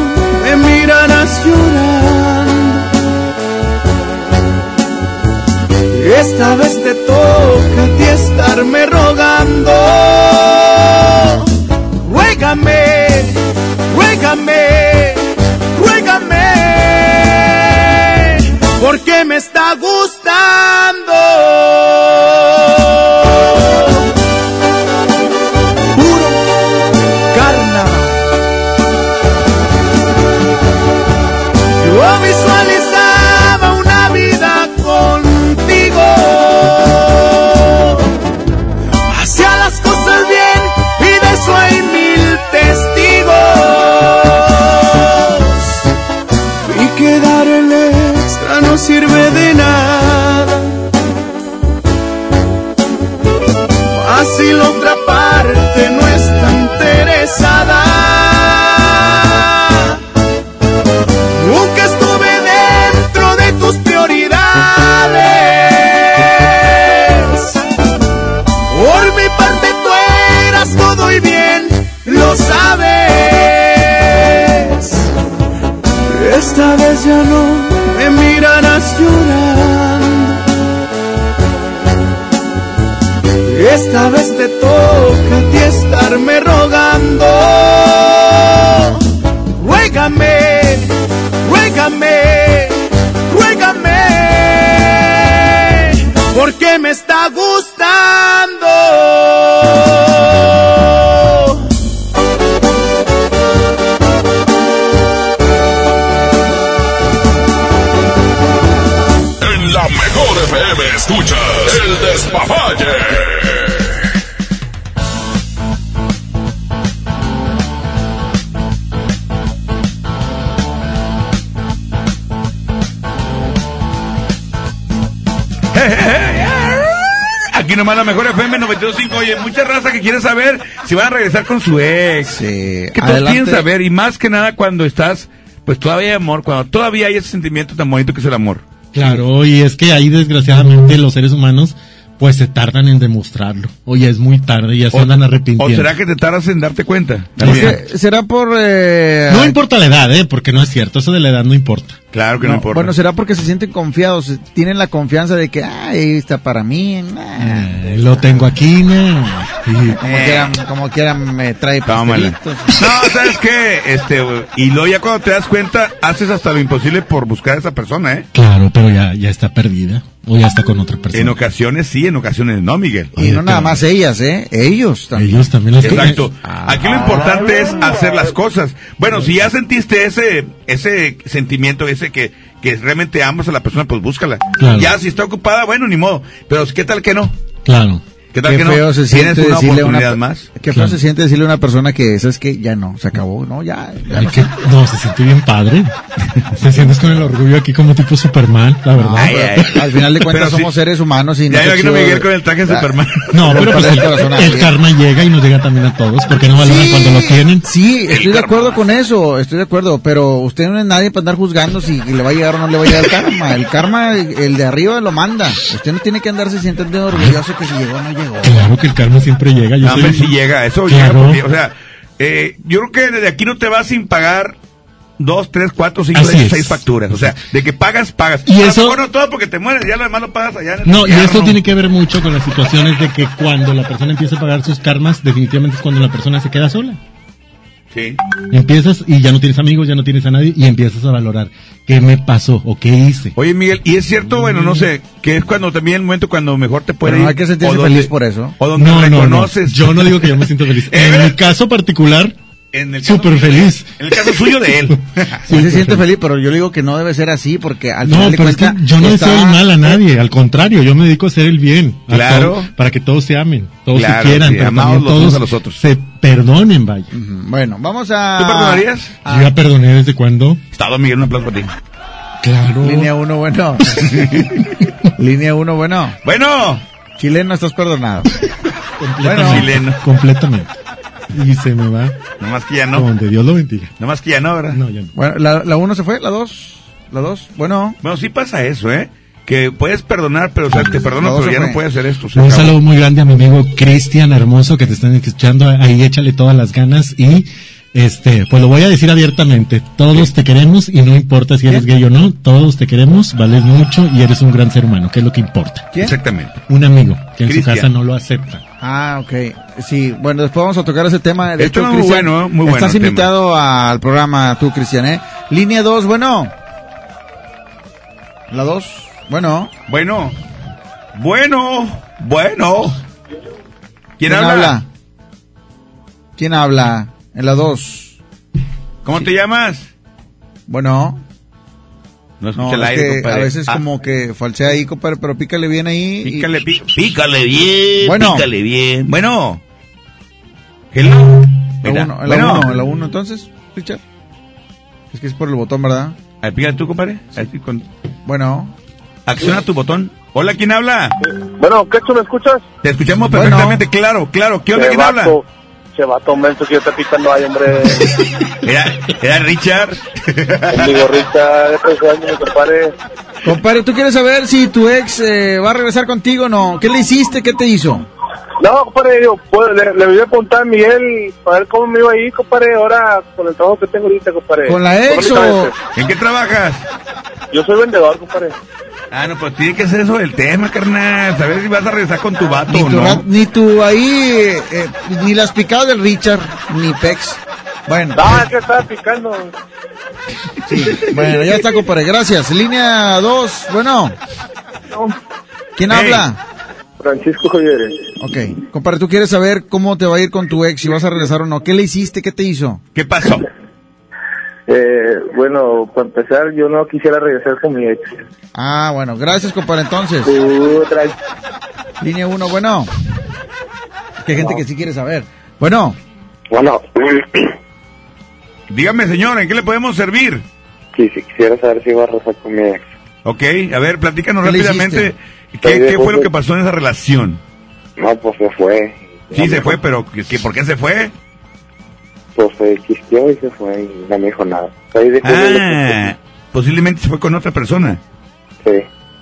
Esta vez te toca a ti estarme rogando. Ruégame, ruégame, ruégame, porque me está gustando. Esta vez te toca a ti estarme rogando. Ruégame, ruégame, ruégame. Porque me está gustando. En la mejor FM escuchas el despapalle. Nomás la mejor FM 92.5. Oye, mucha raza que quiere saber si van a regresar con su ex. Que todos quieren saber. Y más que nada cuando estás, pues todavía hay amor, cuando todavía hay ese sentimiento tan bonito que es el amor. Claro, y es que ahí desgraciadamente los seres humanos pues se tardan en demostrarlo. O ya es muy tarde, ya se andan ¿O arrepintiendo. será que te tardas en darte cuenta? Es que será por... eh, No importa la edad, ¿eh? Porque no es cierto, eso de la edad no importa. Claro que no, importa. Bueno, será porque se sienten confiados, tienen la confianza de que, ay, está para mí, nah. Eh, lo tengo aquí, ¿no? Y- como quieran, como quieran me trae Tómala. pastelitos. No, ¿sabes qué? Este, y luego ya cuando te das cuenta, haces hasta lo imposible por buscar a esa persona, ¿eh? Claro, pero ya, ya está perdida. O ya está con otra En persona. ocasiones sí, en ocasiones no, Miguel. Y no nada más ellas, ¿eh? Ellos también. Ellos también las Exacto. Aquí lo importante es hacer las cosas. Bueno, si ya sentiste ese ese sentimiento, ese que, que realmente amas a la persona, pues búscala. Claro. Ya si está ocupada, bueno, ni modo. Pero ¿qué tal que no? Claro. ¿Qué tal Qué que no? feo se Tienes siente una decirle a una más. Qué feo Claro. se siente decirle a una persona que, ¿sabes que Ya no, se acabó, ¿no? Ya, ya no. que- no, se siente bien padre. Se sientes con el orgullo aquí como tipo Superman, la verdad. Ay, ay. Al final de cuentas Pero somos seres humanos y no Ya se imagino a chido- Miguel con el traje de Superman. <laughs> No, pero pues Para el, el karma llega y nos llega también a todos, porque no valoran cuando lo tienen. Sí, estoy de acuerdo con eso, estoy de acuerdo, pero usted no es nadie para andar juzgando si le va a llegar o no le va a llegar el karma. El karma, el de arriba lo manda. Usted no tiene que andarse sintiendo orgulloso que si llegó o no llegó. Claro que el karma siempre llega. Yo No, hombre, soy- si llega, eso Claro. llega porque, o sea, eh, yo creo que desde aquí no te vas sin pagar dos, tres, cuatro, cinco, seis, seis facturas. O sea, de que pagas, pagas. Y A lo eso- mejor no todo porque te mueres, ya lo demás lo pagas allá en el No, y esto tiene que ver mucho con las situaciones de que cuando la persona empieza a pagar sus karmas, definitivamente es cuando la persona se queda sola. Sí. Empiezas y ya no tienes amigos, ya no tienes a nadie y empiezas a valorar qué me pasó o qué hice. Oye, Miguel, y es cierto, bueno, no sé, que es cuando también el momento cuando mejor te puede Pero no ir. hay que sentirse o donde- feliz por eso. O donde No, no, no. reconoces. Yo no digo que yo me siento feliz. <laughs> En mi caso particular, En el caso súper feliz. En el caso suyo de él. <laughs> Sí se siente feliz, pero yo le digo que no debe ser así porque al No, final de pero es que yo no está- deseo el mal a nadie, al contrario, yo me dedico a hacer el bien. Claro. todo- para que todos se amen, todos Claro, se quieran, sí, pero los todos a los otros. se perdonen, vaya. Bueno, vamos a... ¿Tú perdonarías? Yo ya perdoné desde cuándo. Estado Miguel, un aplauso para ti. Claro. Línea 1, bueno. <laughs> Línea 1, bueno. Bueno, Chileno, estás perdonado. Completamente. Chileno. Completamente. <laughs> Y se me va nomás que ya no. donde Dios lo bendiga. Nomás que ya no, ¿verdad? No, ya no. Bueno, la, la uno se fue, la dos, la dos, bueno. Bueno, sí pasa eso, ¿eh? Que puedes perdonar, pero o sea, te perdono, No, pero ya fue. no puedes hacer esto. Un acabó. saludo muy grande a mi amigo Cristian Hermoso que te están escuchando. Ahí échale todas las ganas y este, pues lo voy a decir abiertamente. Todos te queremos y no importa si eres gay o no. Todos te queremos, vales mucho y eres un gran ser humano, que es lo que importa. ¿Quién? Exactamente. Un amigo que en Cristian. su casa no lo acepta. Ah, ok. Sí, bueno, después vamos a tocar ese tema. De Esto hecho, es muy bueno, muy bueno Estás tema. invitado al programa tú, Cristian, ¿eh? Línea 2, bueno. La 2, bueno. Bueno, bueno, bueno. ¿Quién, habla? ¿Quién habla? En la 2. ¿Cómo te llamas? Bueno. No No, escucha el es aire, que compadre. a veces Ah, como que falsea ahí, compadre, pero pícale bien ahí. y- Pícale, pí- pícale bien, Bueno. pícale bien. Bueno. Hello. La Mira, 1, en la bueno. 1, en la 1, entonces, Richard. Es que es por el botón, ¿verdad? A ver, pícale tú, compadre. Así con- Bueno. Acciona tu botón. Hola, ¿quién habla? Bueno, ¿qué me escuchas? Te escuchamos perfectamente, claro, claro. ¿Qué onda, quién habla? Se va a menso que yo te picando ahí, hombre. <laughs> Era, era Richard. Digo, Richard, este año, mi compadre. Compadre, ¿tú quieres saber si tu ex eh, va a regresar contigo o no? ¿Qué le hiciste? ¿Qué te hizo? No, compadre, yo pues, le, le voy a preguntar a Miguel para ver cómo me iba ahí, compadre, ahora con el trabajo que tengo ahorita, compadre. ¿Con la ex o...? ¿En qué trabajas? Yo soy vendedor, compadre. Ah, no, pues tiene que ser eso el tema, carnal. Saber si vas a regresar con tu vato Ni o tu, no. ra- ni tu ahí, eh, eh, ni las picadas del Richard, ni Pex. Bueno, No, es que estaba picando. sí, bueno, ya está, compadre, gracias. Línea 2, bueno. ¿Quién Hey. habla? Francisco Javier. Ok, compadre, ¿tú quieres saber cómo te va a ir con tu ex, si vas a regresar o no? ¿Qué le hiciste? ¿Qué te hizo? ¿Qué pasó? Eh, bueno, para empezar, yo no quisiera regresar con mi ex. Ah, bueno, gracias, compadre, entonces. Línea 1, bueno. Que hay gente que sí quiere saber. Bueno. Bueno. Dígame, señor, ¿en qué le podemos servir? Sí, sí, quisiera saber si va a regresar con mi ex. Ok, a ver, platícanos ¿Qué le rápidamente. ¿Qué, fue lo que pasó en esa relación? No, pues se fue. Sí, se fue, pero ¿qué, qué- ¿por qué se fue? Pues se quistió y se fue y no me dijo nada. Ahí dejó de- Ah, posiblemente se fue con otra persona. Sí.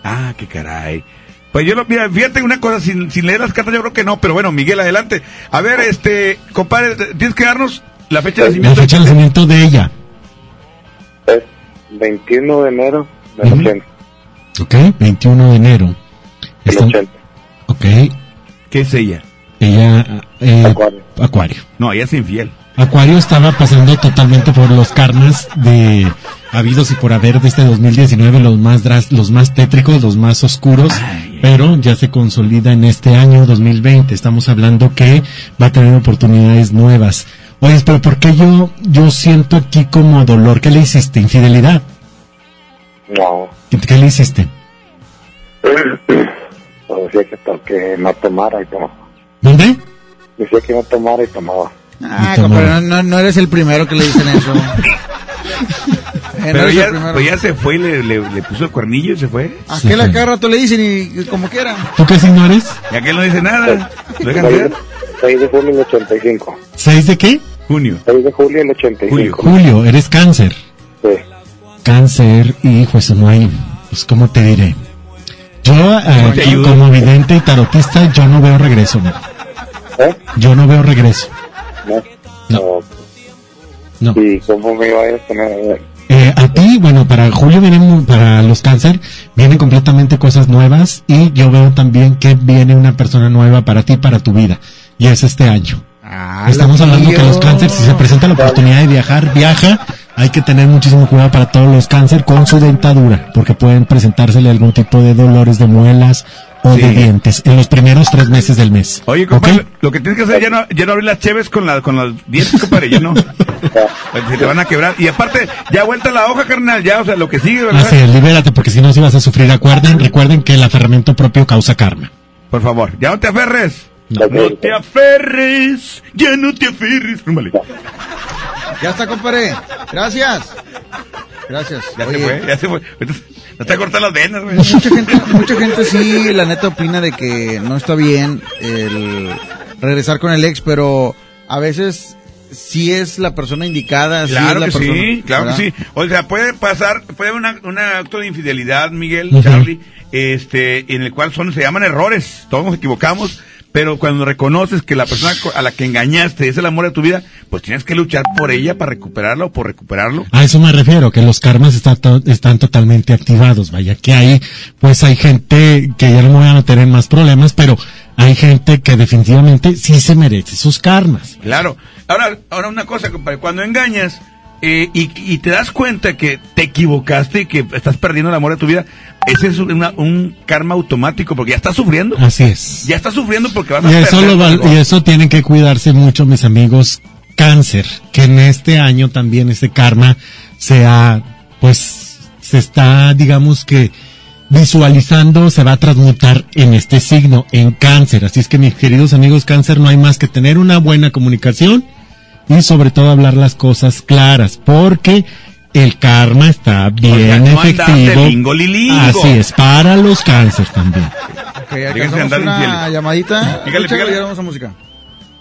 Ah, qué caray. Pues yo lo, mira, fíjate una cosa, sin, sin leer las cartas yo creo que no, pero bueno, Miguel, adelante. A ver, este, compadre, tienes que darnos la fecha de La nacimiento. fecha de nacimiento de ella. Es 21 de enero del 80. Ok, 21 de enero. Está- Ok. ¿Qué es ella? Ella. eh, Acuario. No, ella es infiel. Acuario estaba pasando totalmente por los karmas de habidos y por haber de este 2019, los más dras- los más tétricos, los más oscuros, pero ya se consolida en este año 2020. Estamos hablando que va a tener oportunidades nuevas. Oye, pero ¿por qué yo, yo siento aquí como dolor? ¿Qué le hiciste? ¿Infidelidad? No. ¿Qué, qué le hiciste? <coughs> Pues decía que, que no tomara y tomaba. ¿Dónde? Decía que no tomara y tomaba. Ah, compadre, no, no, no eres el primero que le dicen eso. <laughs> Eh, no Pero ya, pues ya se fue, y le, le, le puso el cuernillo y se fue. ¿A qué la cada rato le dicen y, y como quiera? ¿Tú qué signo eres? Y aquel no dice nada. Lo dejan 6 ser. de, 6 de julio del 85. ¿Seis de qué? Junio. 6 de julio del 85. Julio, eres cáncer. Sí. Cáncer, hijo, eso no hay. Pues, ¿cómo te diré? Yo, eh, como vidente y tarotista, yo no veo regreso. ¿Eh? Yo no veo regreso. No. No. No. ¿Y cómo me iba a tener? Eh, a ti, bueno, para Julio vienen, para los cáncer, vienen completamente cosas nuevas y yo veo también que viene una persona nueva para ti, para tu vida. Y es este año. Estamos la hablando que los cáncer, si se presenta la oportunidad de viajar, viaja. Hay que tener muchísimo cuidado para todos los cáncer con su dentadura, porque pueden presentársele algún tipo de dolores de muelas o de dientes en los primeros tres meses del mes. Oye, compadre, lo que tienes que hacer ya no, ya no abrir las cheves con, la, con los dientes, compadre, ya no. <laughs> Se te van a quebrar. Y aparte, ya vuelta la hoja, carnal, ya, o sea, lo que sigue, ¿verdad? Así es, libérate, porque si no, si vas a sufrir. Acuerden, recuerden que el aferramiento propio causa karma. Por favor, ya no te aferres. No. No te aferres, ya no te aferres. Rúmbale. Ya está, compadre. Gracias. Gracias. Ya Oye, se fue, ya se fue. No te cortan las venas, güey. Mucha gente, mucha gente sí, la neta opina de que no está bien el regresar con el ex, pero a veces sí es la persona indicada. sí es Claro la que persona, sí, claro ¿verdad? que sí. O sea, puede pasar, puede haber una- un acto de infidelidad, Miguel. Charlie, este, en el cual son, se llaman errores, todos nos equivocamos, pero cuando reconoces que la persona a la que engañaste es el amor de tu vida, pues tienes que luchar por ella para recuperarla o por recuperarlo. A eso me refiero, que los karmas está to- están totalmente activados. Vaya que ahí, pues hay gente que ya no voy a en más problemas, pero hay gente que definitivamente sí se merece sus karmas. Claro. Ahora, ahora una cosa, compadre, cuando engañas eh, y, y te das cuenta que te equivocaste y que estás perdiendo el amor de tu vida, ese es una- un karma automático porque ya estás sufriendo. Así es. Ya estás sufriendo porque vas a Y eso, perder lo y eso tienen que cuidarse mucho mis amigos cáncer, que en este año también ese karma sea, pues, se está, digamos que, visualizando, se va a transmutar en este signo, en cáncer. Así es que mis queridos amigos cáncer, no hay más que tener una buena comunicación y sobre todo hablar las cosas claras, porque el karma está bien no efectivo. lingo, lilingo. Así es, para los cánceres también. Ok, Fíjense alcanzamos andar una infieles. llamadita. Pícale, pícale. ya vamos a música.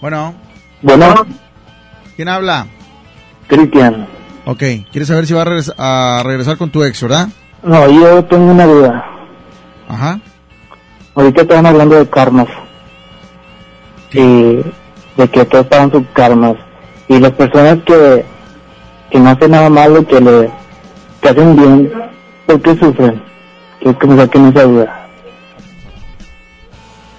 Bueno, Bueno, ¿quién habla? Cristian. Ok, ¿quieres saber si va a, regres- a regresar con tu ex, verdad? No, yo tengo una duda. Ajá. Ahorita estaban hablando de karmas. Y de que todos pagan sus karmas. Y las personas que, que no hacen nada malo, que le que hacen bien, ¿por qué sufren? Que, que me saquen esa duda.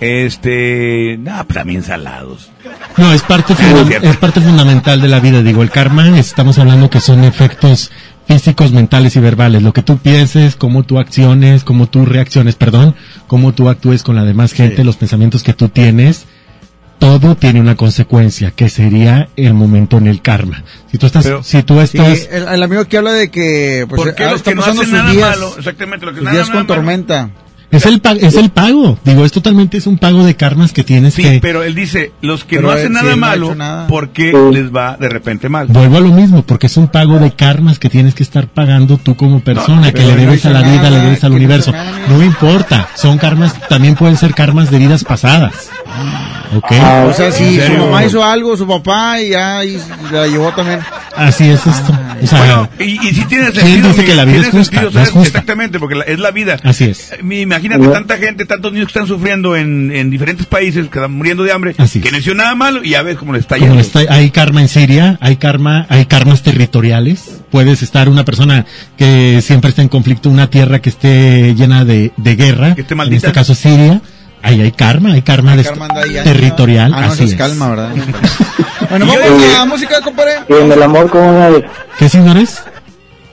Este, no, pues también salados. No, es parte, funda- es es parte fundamental de la vida. Digo, el karma, estamos hablando que son efectos físicos, mentales y verbales. Lo que tú pienses, cómo tú acciones, cómo tú reacciones, perdón, cómo tú actúes con la demás gente, los pensamientos que tú tienes, todo tiene una consecuencia, que sería el momento en el karma. Si tú estás, Pero- si tú Sí, estás, el, el amigo que habla de que pues, ¿Por qué ahora los está que no pasando hacen sus nada días, malo? Exactamente, lo que nada, días nada con malo. tormenta. Es el, pa- es el pago. Digo, esto totalmente es un pago de karmas que tienes Sí, que, pero él dice, los que Pero no hacen nada no malo, nada. ¿por qué les va de repente mal? Vuelvo a lo mismo, porque es un pago de karmas que tienes que estar pagando tú como persona, que le no debes a la vida, nada, le debes al no universo. No importa, son karmas, también pueden ser karmas de vidas pasadas. ¿Ok? Ah, o sea, si ¿En su mamá hizo algo, su papá, y ya y la llevó también. Así es esto. O sea, Bueno, y, y si tiene ¿quién sentido. dice que la vida tiene es justa? sentido, No es ¿sabes? justa. Exactamente, porque la- es la vida. Así es. Eh, Imagínate tanta gente, tantos niños que están sufriendo en, en diferentes países, que están muriendo de hambre, Así que no hicieron nada malo y ya ves cómo le está yendo. está, hay karma en Siria, hay karma, hay karmas territoriales. Puedes estar una persona que siempre está en conflicto, una tierra que esté llena de, de guerra, Que esté en este caso Siria. Ahí hay karma, hay karma, de- Karma ahí, territorial. Ah, no, así es es. calma, ¿verdad? <laughs> bueno, vamos a la música, compadre. Y en el amor, ¿cómo es? ¿Qué señores?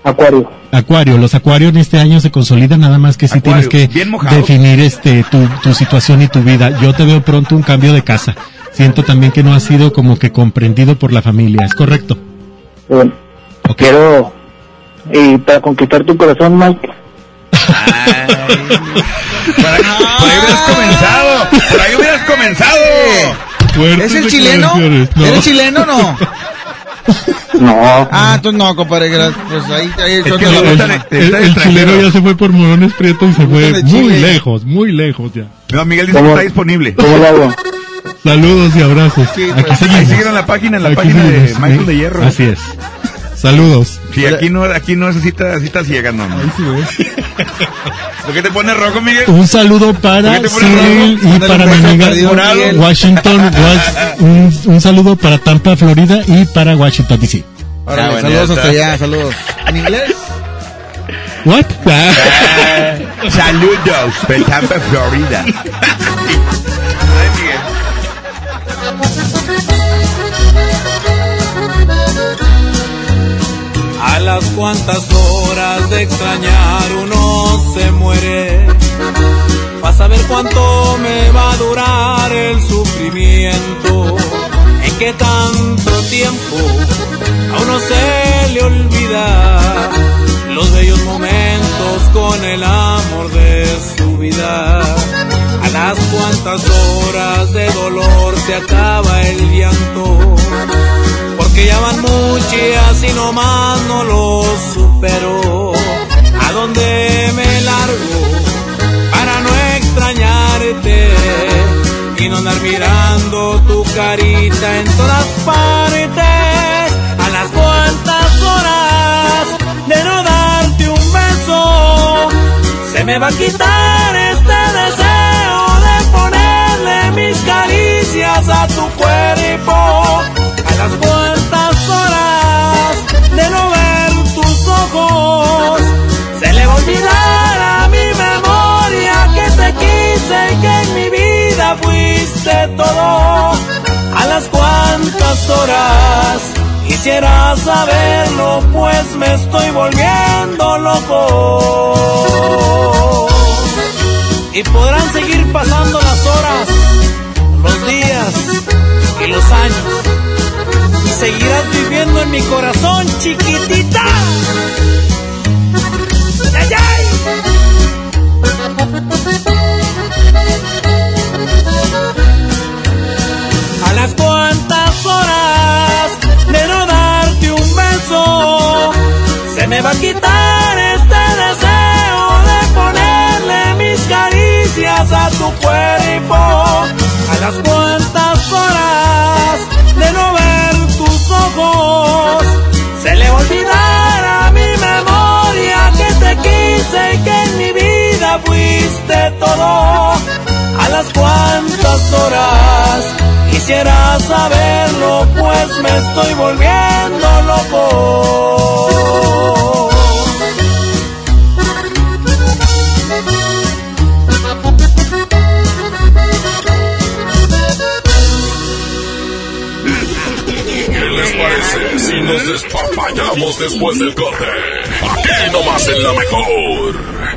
Acuario. Acuario, los acuarios en este año se consolidan nada más que si Acuario, tienes que definir este tu, tu situación y tu vida. Yo te veo pronto un cambio de casa. Siento también que no has sido como que comprendido por la familia, ¿es correcto? Bueno, quiero... Y para conquistar tu corazón, Mike, Por ahí, por ahí hubieras comenzado. Por ahí hubieras comenzado. ¿Es el chileno? ¿Eres chileno o no? no. Ah, entonces no, compadre. Pues ahí, ahí Es que. El, Está el extranjero. chileno ya se fue por Morones Prieto y se fue de muy lejos, muy lejos ya. No, Miguel dice que está disponible. ¿cómo lo hago? Saludos y abrazos. Sí, Aquí pues, seguimos. Ahí siguen en la página, en la Aquí página de seguimos, Michael ¿eh? de Hierro. Así es. Saludos. Sí, aquí no, aquí no necesita citas ciegas, no. no. ¿Por <laughs> qué te pones rojo, Miguel? Un saludo ¿Por para Cyril y Ándale, para mi amiga. Washington. Was- <laughs> un, un saludo para Tampa, Florida y para Washington DC. Órale, Ah, bueno, saludos hasta allá, saludos. ¿En inglés? What? Ah. <laughs> Saludos, de Tampa, Florida. Cuantas horas de extrañar uno se muere. Vas a ver cuánto me va a durar el sufrimiento. En qué tanto tiempo a uno se le olvida los bellos momentos con el amor de su vida. A las cuantas horas de dolor se acaba el llanto porque ya van muchas y nomás no lo supero. ¿A dónde me largo para no extrañarte y no andar mirando tu carita en todas partes? A las cuantas horas de no se me va a quitar este deseo de ponerle mis caricias a tu cuerpo. A las cuantas horas de no ver tus ojos, se le va a olvidar a mi memoria que te quise y que en mi vida fuiste todo. A las cuantas horas quisiera saberlo, pues me estoy volviendo loco. Y podrán seguir pasando las horas, los días y los años. Y seguirás viviendo en mi corazón, chiquitita. me va a quitar este deseo de ponerle mis caricias a tu cuerpo. A las cuantas horas de no ver tus ojos, se le va a olvidar a mi memoria que te quise y que en mi vida fuiste todo. A las cuantas horas. Quisiera saberlo, pues me estoy volviendo loco. Parece si nos despapallamos después del corte? Aquí nomás en la mejor.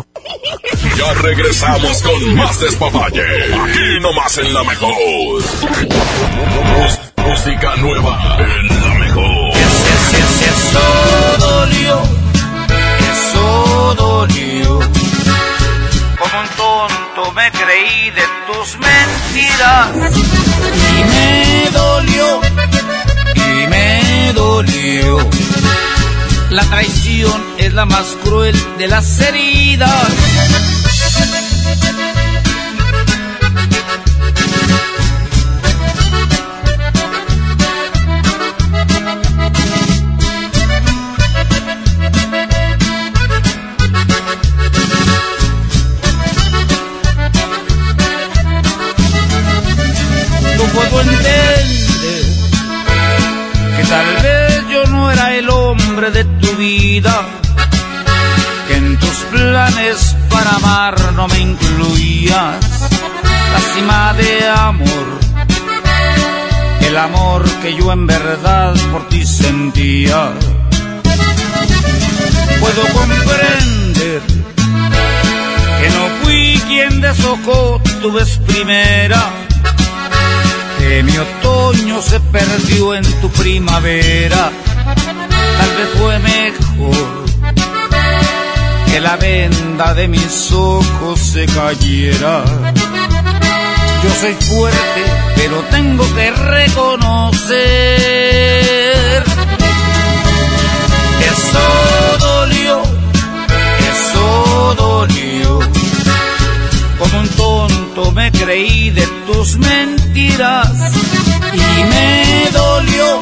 Ya regresamos con más despapalle. Aquí nomás en la mejor. Música nueva en la mejor. Eso dolió, eso dolió. Como un tonto me creí de tus mentiras. Y me dolió, y me dolió. La traición es la más cruel de las heridas. No puedo entender que tal vez hombre de tu vida, que en tus planes para amar no me incluías. La cima de amor, el amor que yo en verdad por ti sentía. Puedo comprender que no fui quien deshojó tu vez primera que mi otoño se perdió en tu primavera. Tal vez fue mejor que la venda de mis ojos se cayera. Yo soy fuerte, pero tengo que reconocer que eso dolió, eso dolió. Como un tonto me creí de tus mentiras y me dolió,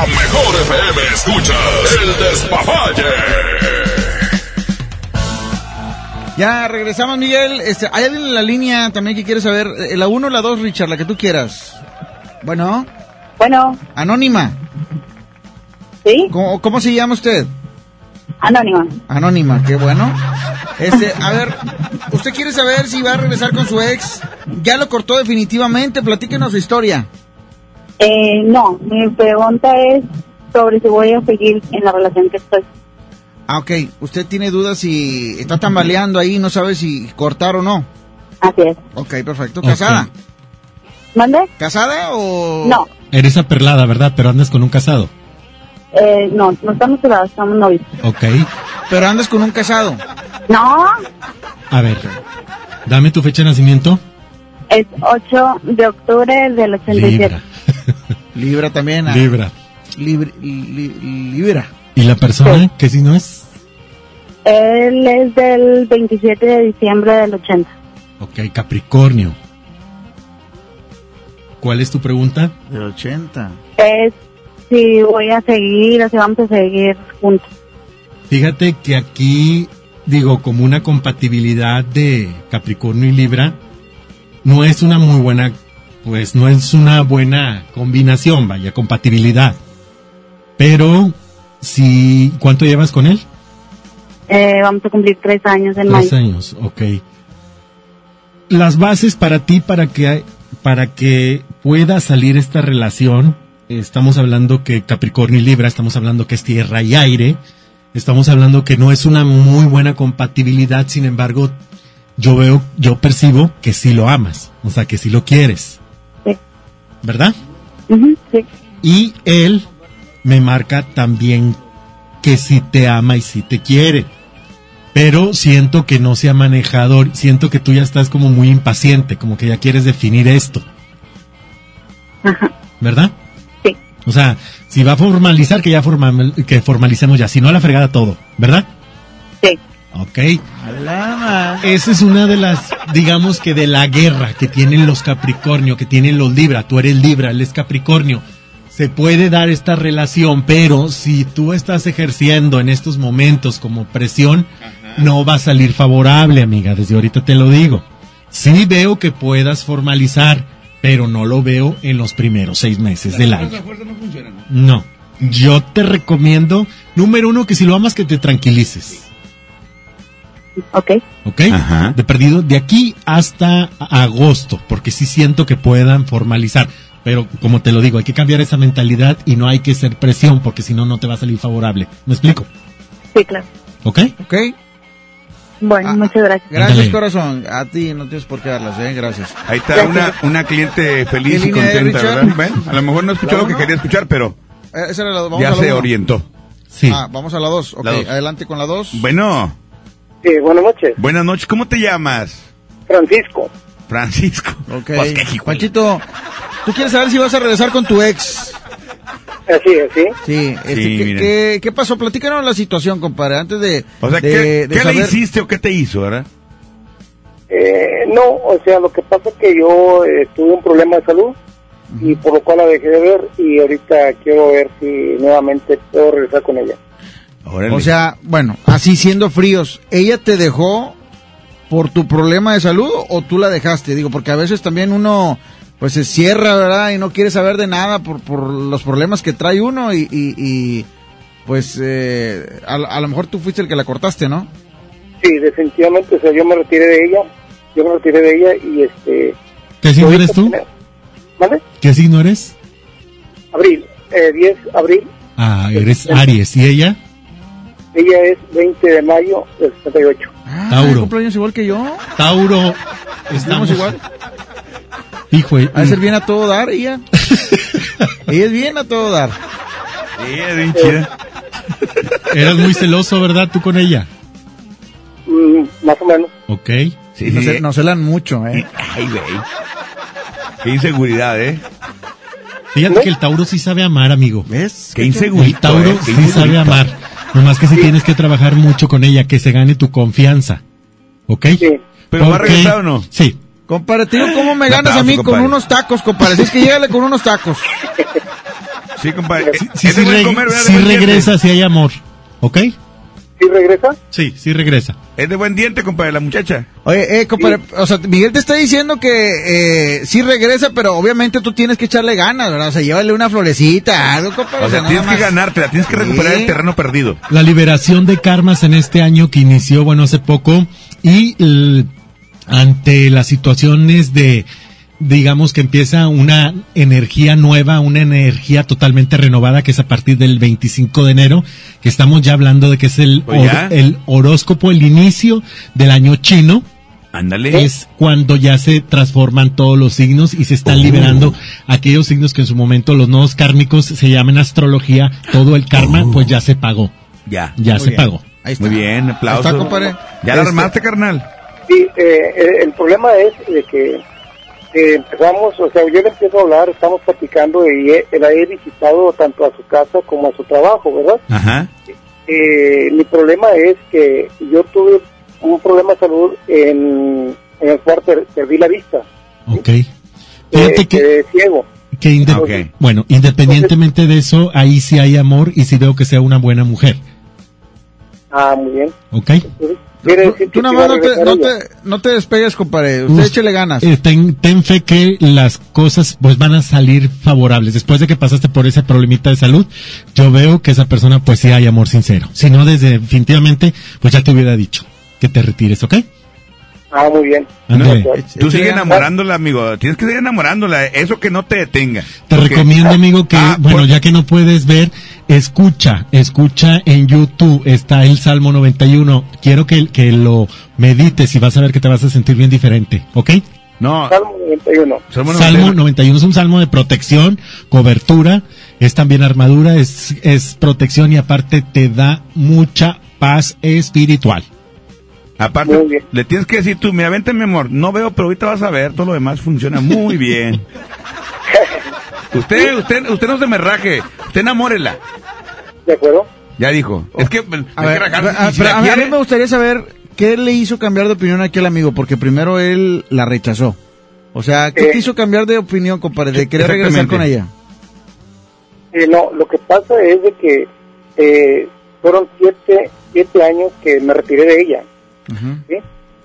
La mejor FM escuchas el despapalle. Ya regresamos, Miguel. Este, hay alguien en la línea también que quiere saber, eh, la 1 o la 2, Richard, la que tú quieras. Bueno. Bueno. Anónima. ¿Sí? ¿Cómo, cómo se llama usted? Anónima. Anónima, qué bueno. Este, a ver, ¿usted quiere saber si va a regresar con su ex? ¿Ya lo cortó definitivamente? Platíquenos su historia. Eh, no, mi pregunta es sobre si voy a seguir en la relación que estoy. Ah, ok. Usted tiene dudas si está tambaleando ahí, no sabe si cortar o no. Así es. Ok, perfecto. ¿Casada? ¿Mande? ¿Casada o...? No, Eres aperlada, ¿verdad? Pero andas con un casado. eh, no, no estamos casados, estamos novios. Ok. Pero andas con un casado. No, A ver, dame tu fecha de nacimiento. es 8 de octubre del 87. Libra. Libra también. ah. Libra. Libra. li- libra. ¿Y la persona qué signo es? Él es del 27 de diciembre del 80. Ok, Capricornio. ¿Cuál es tu pregunta? Del 80. Es si voy a seguir o si vamos a seguir juntos. Fíjate que aquí, digo, como una compatibilidad de Capricornio y Libra, no es una muy buena, pues no es una buena combinación, vaya, compatibilidad. Pero, si, ¿cuánto llevas con él? Eh, vamos a cumplir tres años en Tres mayo. años, ok. Las bases para ti, para que, para que pueda salir esta relación, estamos hablando que Capricornio y Libra, estamos hablando que es tierra y aire, estamos hablando que no es una muy buena compatibilidad, sin embargo, yo veo, yo percibo que sí lo amas, o sea, que sí lo quieres. ¿Verdad? Sí. Y él me marca también que sí te ama y sí te quiere. Pero siento que no se ha manejado, siento que tú ya estás como muy impaciente, como que ya quieres definir esto. ¿Verdad? Sí. O sea, si va a formalizar, que ya formal, que formalicemos ya, si no a la fregada todo, ¿verdad? Sí. Ok. Esa es una de las, digamos que de la guerra que tienen los Capricornio, que tienen los Libra. Tú eres Libra, él es Capricornio. Se puede dar esta relación, pero si tú estás ejerciendo en estos momentos como presión, no va a salir favorable, amiga. Desde ahorita te lo digo. Sí veo que puedas formalizar, pero no lo veo en los primeros seis meses del año. No. Yo te recomiendo, número uno, que si lo amas, que te tranquilices. Ok. ¿Ok? De perdido de aquí hasta agosto, porque sí siento que puedan formalizar. Pero como te lo digo, hay que cambiar esa mentalidad y no hay que ser presión, porque si no, no te va a salir favorable. ¿Me explico? Sí, claro. ¿Ok? Ok. Bueno, muchas gracias. Gracias, corazón. A ti no tienes por qué darlas, ¿eh? Gracias. Ahí está una, una cliente feliz ¿Qué y contenta? ¿verdad? ¿Ven? A lo mejor no escuchó ¿La lo que quería escuchar, pero Eh, esa era la, vamos ya a la se uno. orientó. Sí. Ah, vamos a la 2. Ok, La dos. adelante con la 2. Bueno, Sí, buenas noches. buenas noches. ¿Cómo te llamas? Francisco. Francisco. <laughs> Ok. Pues qué hijo. Panchito, ¿tú quieres saber si vas a regresar con tu ex? Así es, ¿sí? Sí. este, Sí, ¿qué, mira. qué, qué pasó? Platícanos la situación, compadre, antes de... O sea, de- ¿qué, de qué le hiciste o qué te hizo, verdad? Eh, no, o sea, lo que pasa es que yo eh, tuve un problema de salud y por lo cual la dejé de ver y ahorita quiero ver si nuevamente puedo regresar con ella. Órale. O sea, bueno, así siendo fríos, ¿ella te dejó por tu problema de salud o tú la dejaste? Digo, porque a veces también uno pues se cierra, ¿verdad? Y no quiere saber de nada por, por los problemas que trae uno y, y, y, pues eh, a, a lo mejor tú fuiste el que la cortaste, ¿no? Sí, definitivamente, o sea, yo me retiré de ella, yo me retiré de ella y este... ¿Qué signo eres tú? ¿Vale? ¿Qué signo eres? Abril, eh, 10 abril, Ah, eres Aries. ¿Y ella? Ella es 20 de mayo del 78. Tauro. cumpleaños igual que yo. Tauro. Estamos igual. Hijo, eh, de ser bien a todo dar ella. <laughs> ella es bien a todo dar. Sí, es bien chida. eras muy celoso, ¿verdad? Tú con ella. Mm, más o menos. Ok. Sí, no, sí. se, no celan mucho, ¿eh? Ay, güey. Qué inseguridad, ¿eh? Fíjate que el Tauro sí sabe amar, amigo. ¿Ves? Qué El insegurito, Tauro ¿eh? Sí sabe amar. Nomás que sí tienes que trabajar mucho con ella, que se gane tu confianza. ¿Ok? Sí. ¿Pero va a regresar o no? Sí. Compadre, digo cómo me ganas a mí con unos tacos, compadre. Si es que llégale con unos tacos. Sí, compadre. Diente. regresa si hay amor. ¿Ok? ¿Sí regresa? Sí, sí regresa. Es de buen diente, compadre, la muchacha. Oye, eh, compadre, o sea, Miguel te está diciendo que eh, sí regresa, pero obviamente tú tienes que echarle ganas, ¿verdad? O sea, llévale una florecita, algo, compadre. O sea, tienes que más. ganártela, tienes que recuperar Sí. el terreno perdido. La liberación de karmas en este año que inició, bueno, hace poco, y ante las situaciones de digamos que empieza una energía nueva, una energía totalmente renovada, que es a partir del 25 de enero, que estamos ya hablando de que es el, Pues el horóscopo, el inicio del año chino. Ándale. Es cuando ya se transforman todos los signos y se están Oh. liberando aquellos signos que en su momento los nodos kármicos se llaman astrología, todo el karma, pues ya se pagó. Ya. Ya Muy se bien. pagó. Muy bien, aplausos. Ahí está, compadre. Ya la Este- armaste, carnal. Sí, eh, eh, el problema es de que eh, empezamos, o sea, yo le empiezo a hablar, estamos platicando y he- la he visitado tanto a su casa como a su trabajo, ¿verdad? Ajá. Eh, mi problema es que yo tuve un problema de salud en, en el cual per- perdí la vista. Ok. Eh, Fíjate que, quedé ciego. que inde- bueno, independientemente de eso, ahí sí hay amor y sí veo que sea una buena mujer. Ah, muy bien. ¿Ok? Quiere decir Tú que nada iba más no te, no, te, no te despegues, compadre. Usted Us- échele ganas. eh, ten, ten fe que las cosas pues van a salir favorables. Después de que pasaste por ese problemita de salud, yo veo que esa persona pues sí hay amor sincero. Si no, desde definitivamente, pues ya te hubiera dicho que te retires, ¿ok? Ah, muy bien. Tú sigue enamorándola, amigo. Tienes que seguir enamorándola. Eso que no te detenga. Te Porque- recomiendo, amigo, que, Ah, bueno, por- ya que no puedes ver, escucha, escucha en YouTube, está el Salmo 91. Quiero que, que lo medites y vas a ver que te vas a sentir bien diferente, ¿ok? No. Salmo 91. Salmo Salmo 91 es un salmo de protección, cobertura, es también armadura, es, es protección y aparte te da mucha paz espiritual. Aparte, le tienes que decir tú, mira, vente, mi amor. No veo, pero ahorita vas a ver. Todo lo demás funciona muy bien. <laughs> usted, usted, usted no se me raje. Usted enamórela. ¿De acuerdo? Ya dijo. Es que, pues, A ver, que rajarse. a- Y si pero la a mí- a quiere- mí me gustaría saber qué le hizo cambiar de opinión a aquel amigo, porque primero él la rechazó. O sea, ¿qué Eh, te hizo cambiar de opinión, compadre? De querer regresar con ella. Eh, no, lo que pasa es de que eh, fueron siete, siete años que me retiré de ella. ¿sí?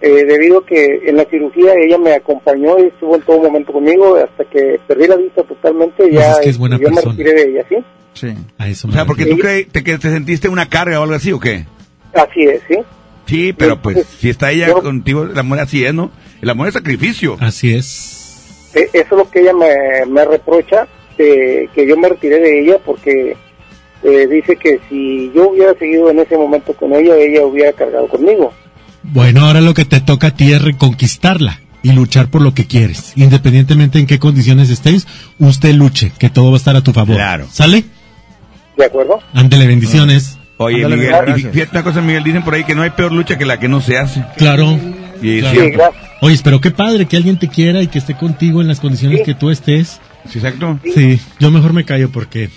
Eh, debido a que en la cirugía ella me acompañó y estuvo en todo momento conmigo hasta que perdí la vista totalmente Pues ya es que es buena yo me retiré de ella, ¿sí? Sí. A eso O me sea, porque tú creí, te, que te sentiste una carga o algo así, ¿o qué? Así es, ¿sí? Sí, pero pues, si está ella yo- contigo, el amor así es, ¿no? El amor es sacrificio. Así es. Eh, eso es lo que ella me, me reprocha, eh, que yo me retiré de ella porque eh, dice que si yo hubiera seguido en ese momento con ella, ella hubiera cargado conmigo. Bueno, ahora lo que te toca a ti es reconquistarla y luchar por lo que quieres. Independientemente en qué condiciones estéis, usted luche, que todo va a estar a tu favor. Claro. ¿Sale? ¿De acuerdo? Ándele, bendiciones. Oye, Miguel, gracias. y una cosa, Miguel, dicen por ahí que no hay peor lucha que la que no se hace. Claro. Y Claro. Oye, pero qué padre que alguien te quiera y que esté contigo en las condiciones que tú estés. Sí, exacto. Sí, yo mejor me callo porque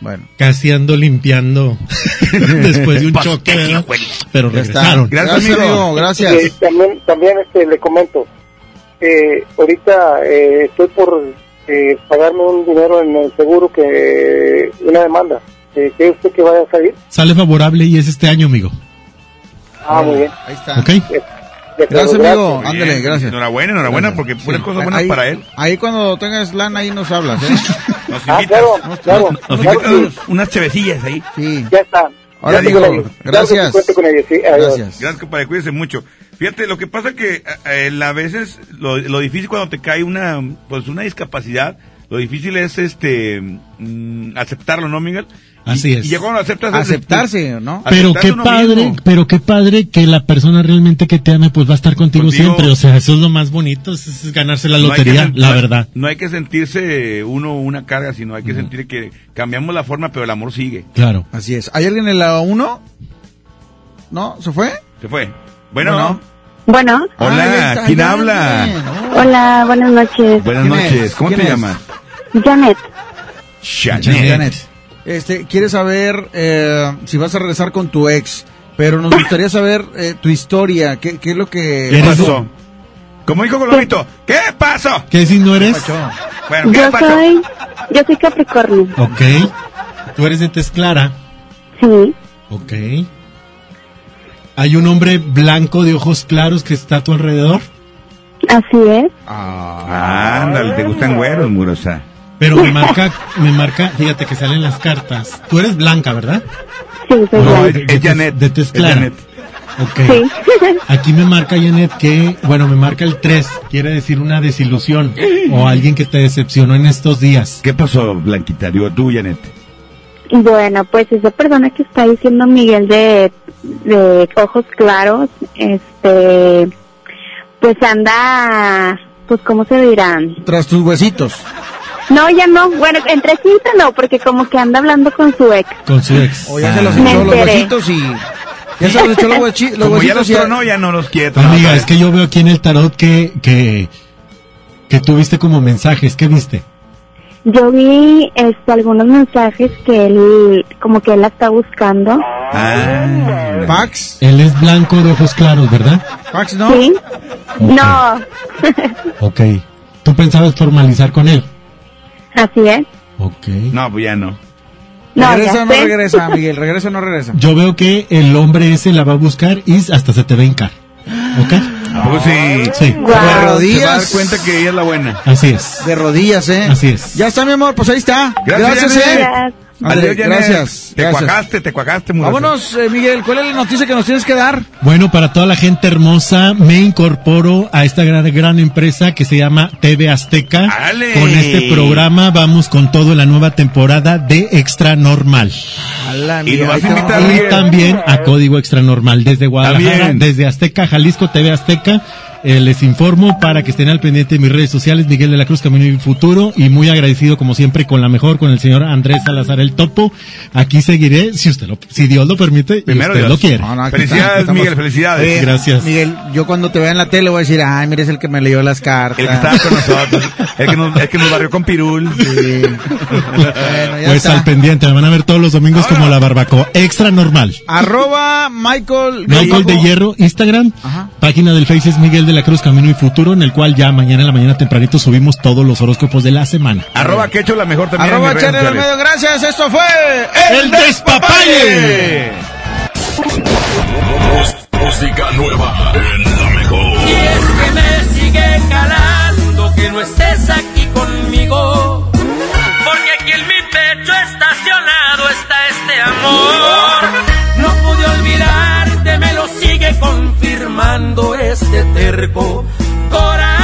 Bueno. casi ando limpiando <laughs> después de un choque, pero regresaron. Gracias, Gracias, amigo. Gracias. Eh, también, también este, le comento, eh, ahorita eh, estoy por eh, pagarme un dinero en el seguro que una demanda. Eh, ¿Cree usted que vaya a salir? Sale favorable y es este año, amigo. Ah, muy bien. Ahí está. ¿Ok? De- Gracias, amigo. Ándale, gracias. Enhorabuena, enhorabuena, porque puras cosas buenas ahí, para él. Ahí cuando tengas lana, ahí nos hablas, ¿eh? <laughs> Nos Ah, invitas. claro, claro. Nos claro invitas que unos- unas chevecillas ahí. Sí. Ya está. Ahora, que gracias. sí cuento con ellos, sí. Adiós. Gracias. Gracias, compadre, cuídese mucho. Fíjate, lo que pasa que eh, eh, a veces lo, lo difícil cuando te cae una pues una discapacidad, lo difícil es este mm, aceptarlo, ¿no, Miguel? Y- Así es. Y ya cuando aceptas Aceptarse, ¿no? Pero aceptarse qué padre, mismo. pero qué padre que la persona realmente que te ame pues va a estar contigo, Contigo. siempre. O sea, eso es lo más bonito, es, es ganarse la No hay que lotería, la no verdad. No hay que sentirse uno una carga, sino hay que sentir que cambiamos la forma, pero el amor sigue. Claro. Así es. ¿Hay alguien en la 1? ¿No? ¿Se fue? Se fue. Bueno, Bueno. Bueno, Ah, hola, está, ¿quién habla? hola, buenas noches. Buenas ¿Quién noches, es? ¿cómo te llamas? Janet, Janet. Janet. Este, quiere saber eh, si vas a regresar con tu ex, pero nos gustaría saber eh, tu historia, qué, qué es lo que ¿Qué Eres- pasó? Como dijo Colomito, ¿qué pasó? ¿Qué si no eres? Bueno, ¿qué yo pasó? soy, yo soy Capricornio. Ok. Tú eres de tez clara. Sí, Ok. ¿Hay un hombre blanco de ojos claros que está a tu alrededor? así es. Ah, ándale, te gustan güeros, murosa. Pero me marca, me marca, fíjate que salen las cartas. Tú eres blanca, ¿verdad? Sí, soy No, blanca. es, es Janet. de tez es clara. Janet. Ok. <laughs> Aquí me marca Janet que, bueno, me marca el 3, quiere decir una desilusión o alguien que te decepcionó en estos días. ¿Qué pasó, Blanquita? Digo, tú, Janet. Bueno, pues esa persona que está diciendo Miguel de, de ojos claros, este, pues anda, pues cómo se dirán. Tras tus huesitos. No, ya no, bueno, entre sí no, porque como que anda hablando con su ex. Con su ex. O ya se los Me echó los huesitos y... Ya se los echó los, los Como ya huesitos los tronó, ya no los quiere. Amiga, es que yo veo aquí en el tarot que, que, que tuviste como mensajes. ¿Qué viste? Yo vi este, algunos mensajes que él, como que él la está buscando. Ah. ¿Pax? Él es blanco de ojos claros, ¿verdad? ¿Pax no? ¿Sí? No, Ok. ¿Tú pensabas formalizar con él? Así es. Ok. No, pues ya no. No, ¿Regresa o no regresa, <laughs> Miguel? ¿Regresa o no regresa? Yo veo que el hombre ese la va a buscar y hasta se te va a hincar. ¿Ok? ¿A poco sí? Sí. De Se va a dar rodillas. cuenta que ella es la buena. Así es. De rodillas, ¿eh? Así es. Ya está, mi amor, pues ahí está. Gracias, Gracias. ¿eh? Ándale, Adiós, gracias. Te gracias. cuajaste, te cuajaste, mujer. Vámonos, eh, Miguel, ¿cuál es la noticia que nos tienes que dar? Bueno, para toda la gente hermosa, me incorporo a esta gran, gran empresa que se llama TV Azteca. ¡Ale! Con este programa vamos con todo en la nueva temporada de Extra Normal. Y nos vas a invitar, Y también a Código Extra Normal desde Guadalajara, También. desde Azteca, Jalisco, TV Azteca. Eh, les informo para que estén al pendiente de mis redes sociales, Miguel de la Cruz, Camino y Futuro, y muy agradecido como siempre con la mejor, con el señor Andrés Salazar el Topo. Aquí seguiré, si usted lo, si Dios lo permite, y Primero usted Dios. lo quiere. No, no, aquí Felicidades, está, aquí estamos. Miguel, felicidades. Oye, Gracias. Miguel, yo cuando te vea en la tele voy a decir, ay, mira, es el que me leyó las cartas. El que estaba con nosotros. El que nos, el que nos barrió con pirul. Sí. <laughs> bueno, ya Pues está. al pendiente, me van a ver todos los domingos como la barbacoa. Extra normal. Arroba Michael. Michael de Hierro, Instagram, Ajá. página del Face es Miguel de la Cruz Camino y Futuro, en el cual ya mañana en la mañana tempranito subimos todos los horóscopos de la semana. Arroba que hecho la mejor también. Arroba en Channel. Medio, gracias. Esto fue ¡El Despapalle! Música nueva en la mejor. Y es que me sigue calando que no estés aquí conmigo. Porque aquí en mi pecho estacionado está este amor. Confirmando este terco corazón.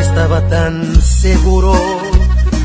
Estaba tan seguro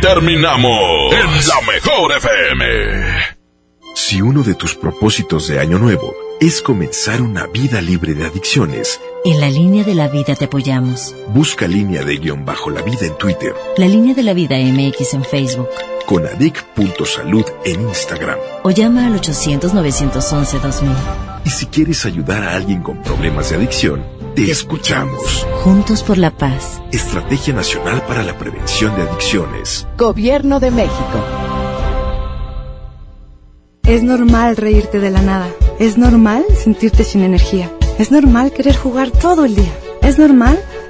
terminamos en la mejor FM. Si uno de tus propósitos de año nuevo es comenzar una vida libre de adicciones, En la línea de la vida te apoyamos. busca línea de guion bajo la vida en Twitter, La línea de la vida MX en Facebook. con adic.salud en Instagram. O llama al 800-911-2000. Y si quieres ayudar a alguien con problemas de adicción, te escuchamos. Juntos por la paz. Estrategia Nacional para la Prevención de Adicciones. Gobierno de México. Es normal reírte de la nada. Es normal sentirte sin energía. Es normal querer jugar todo el día. Es normal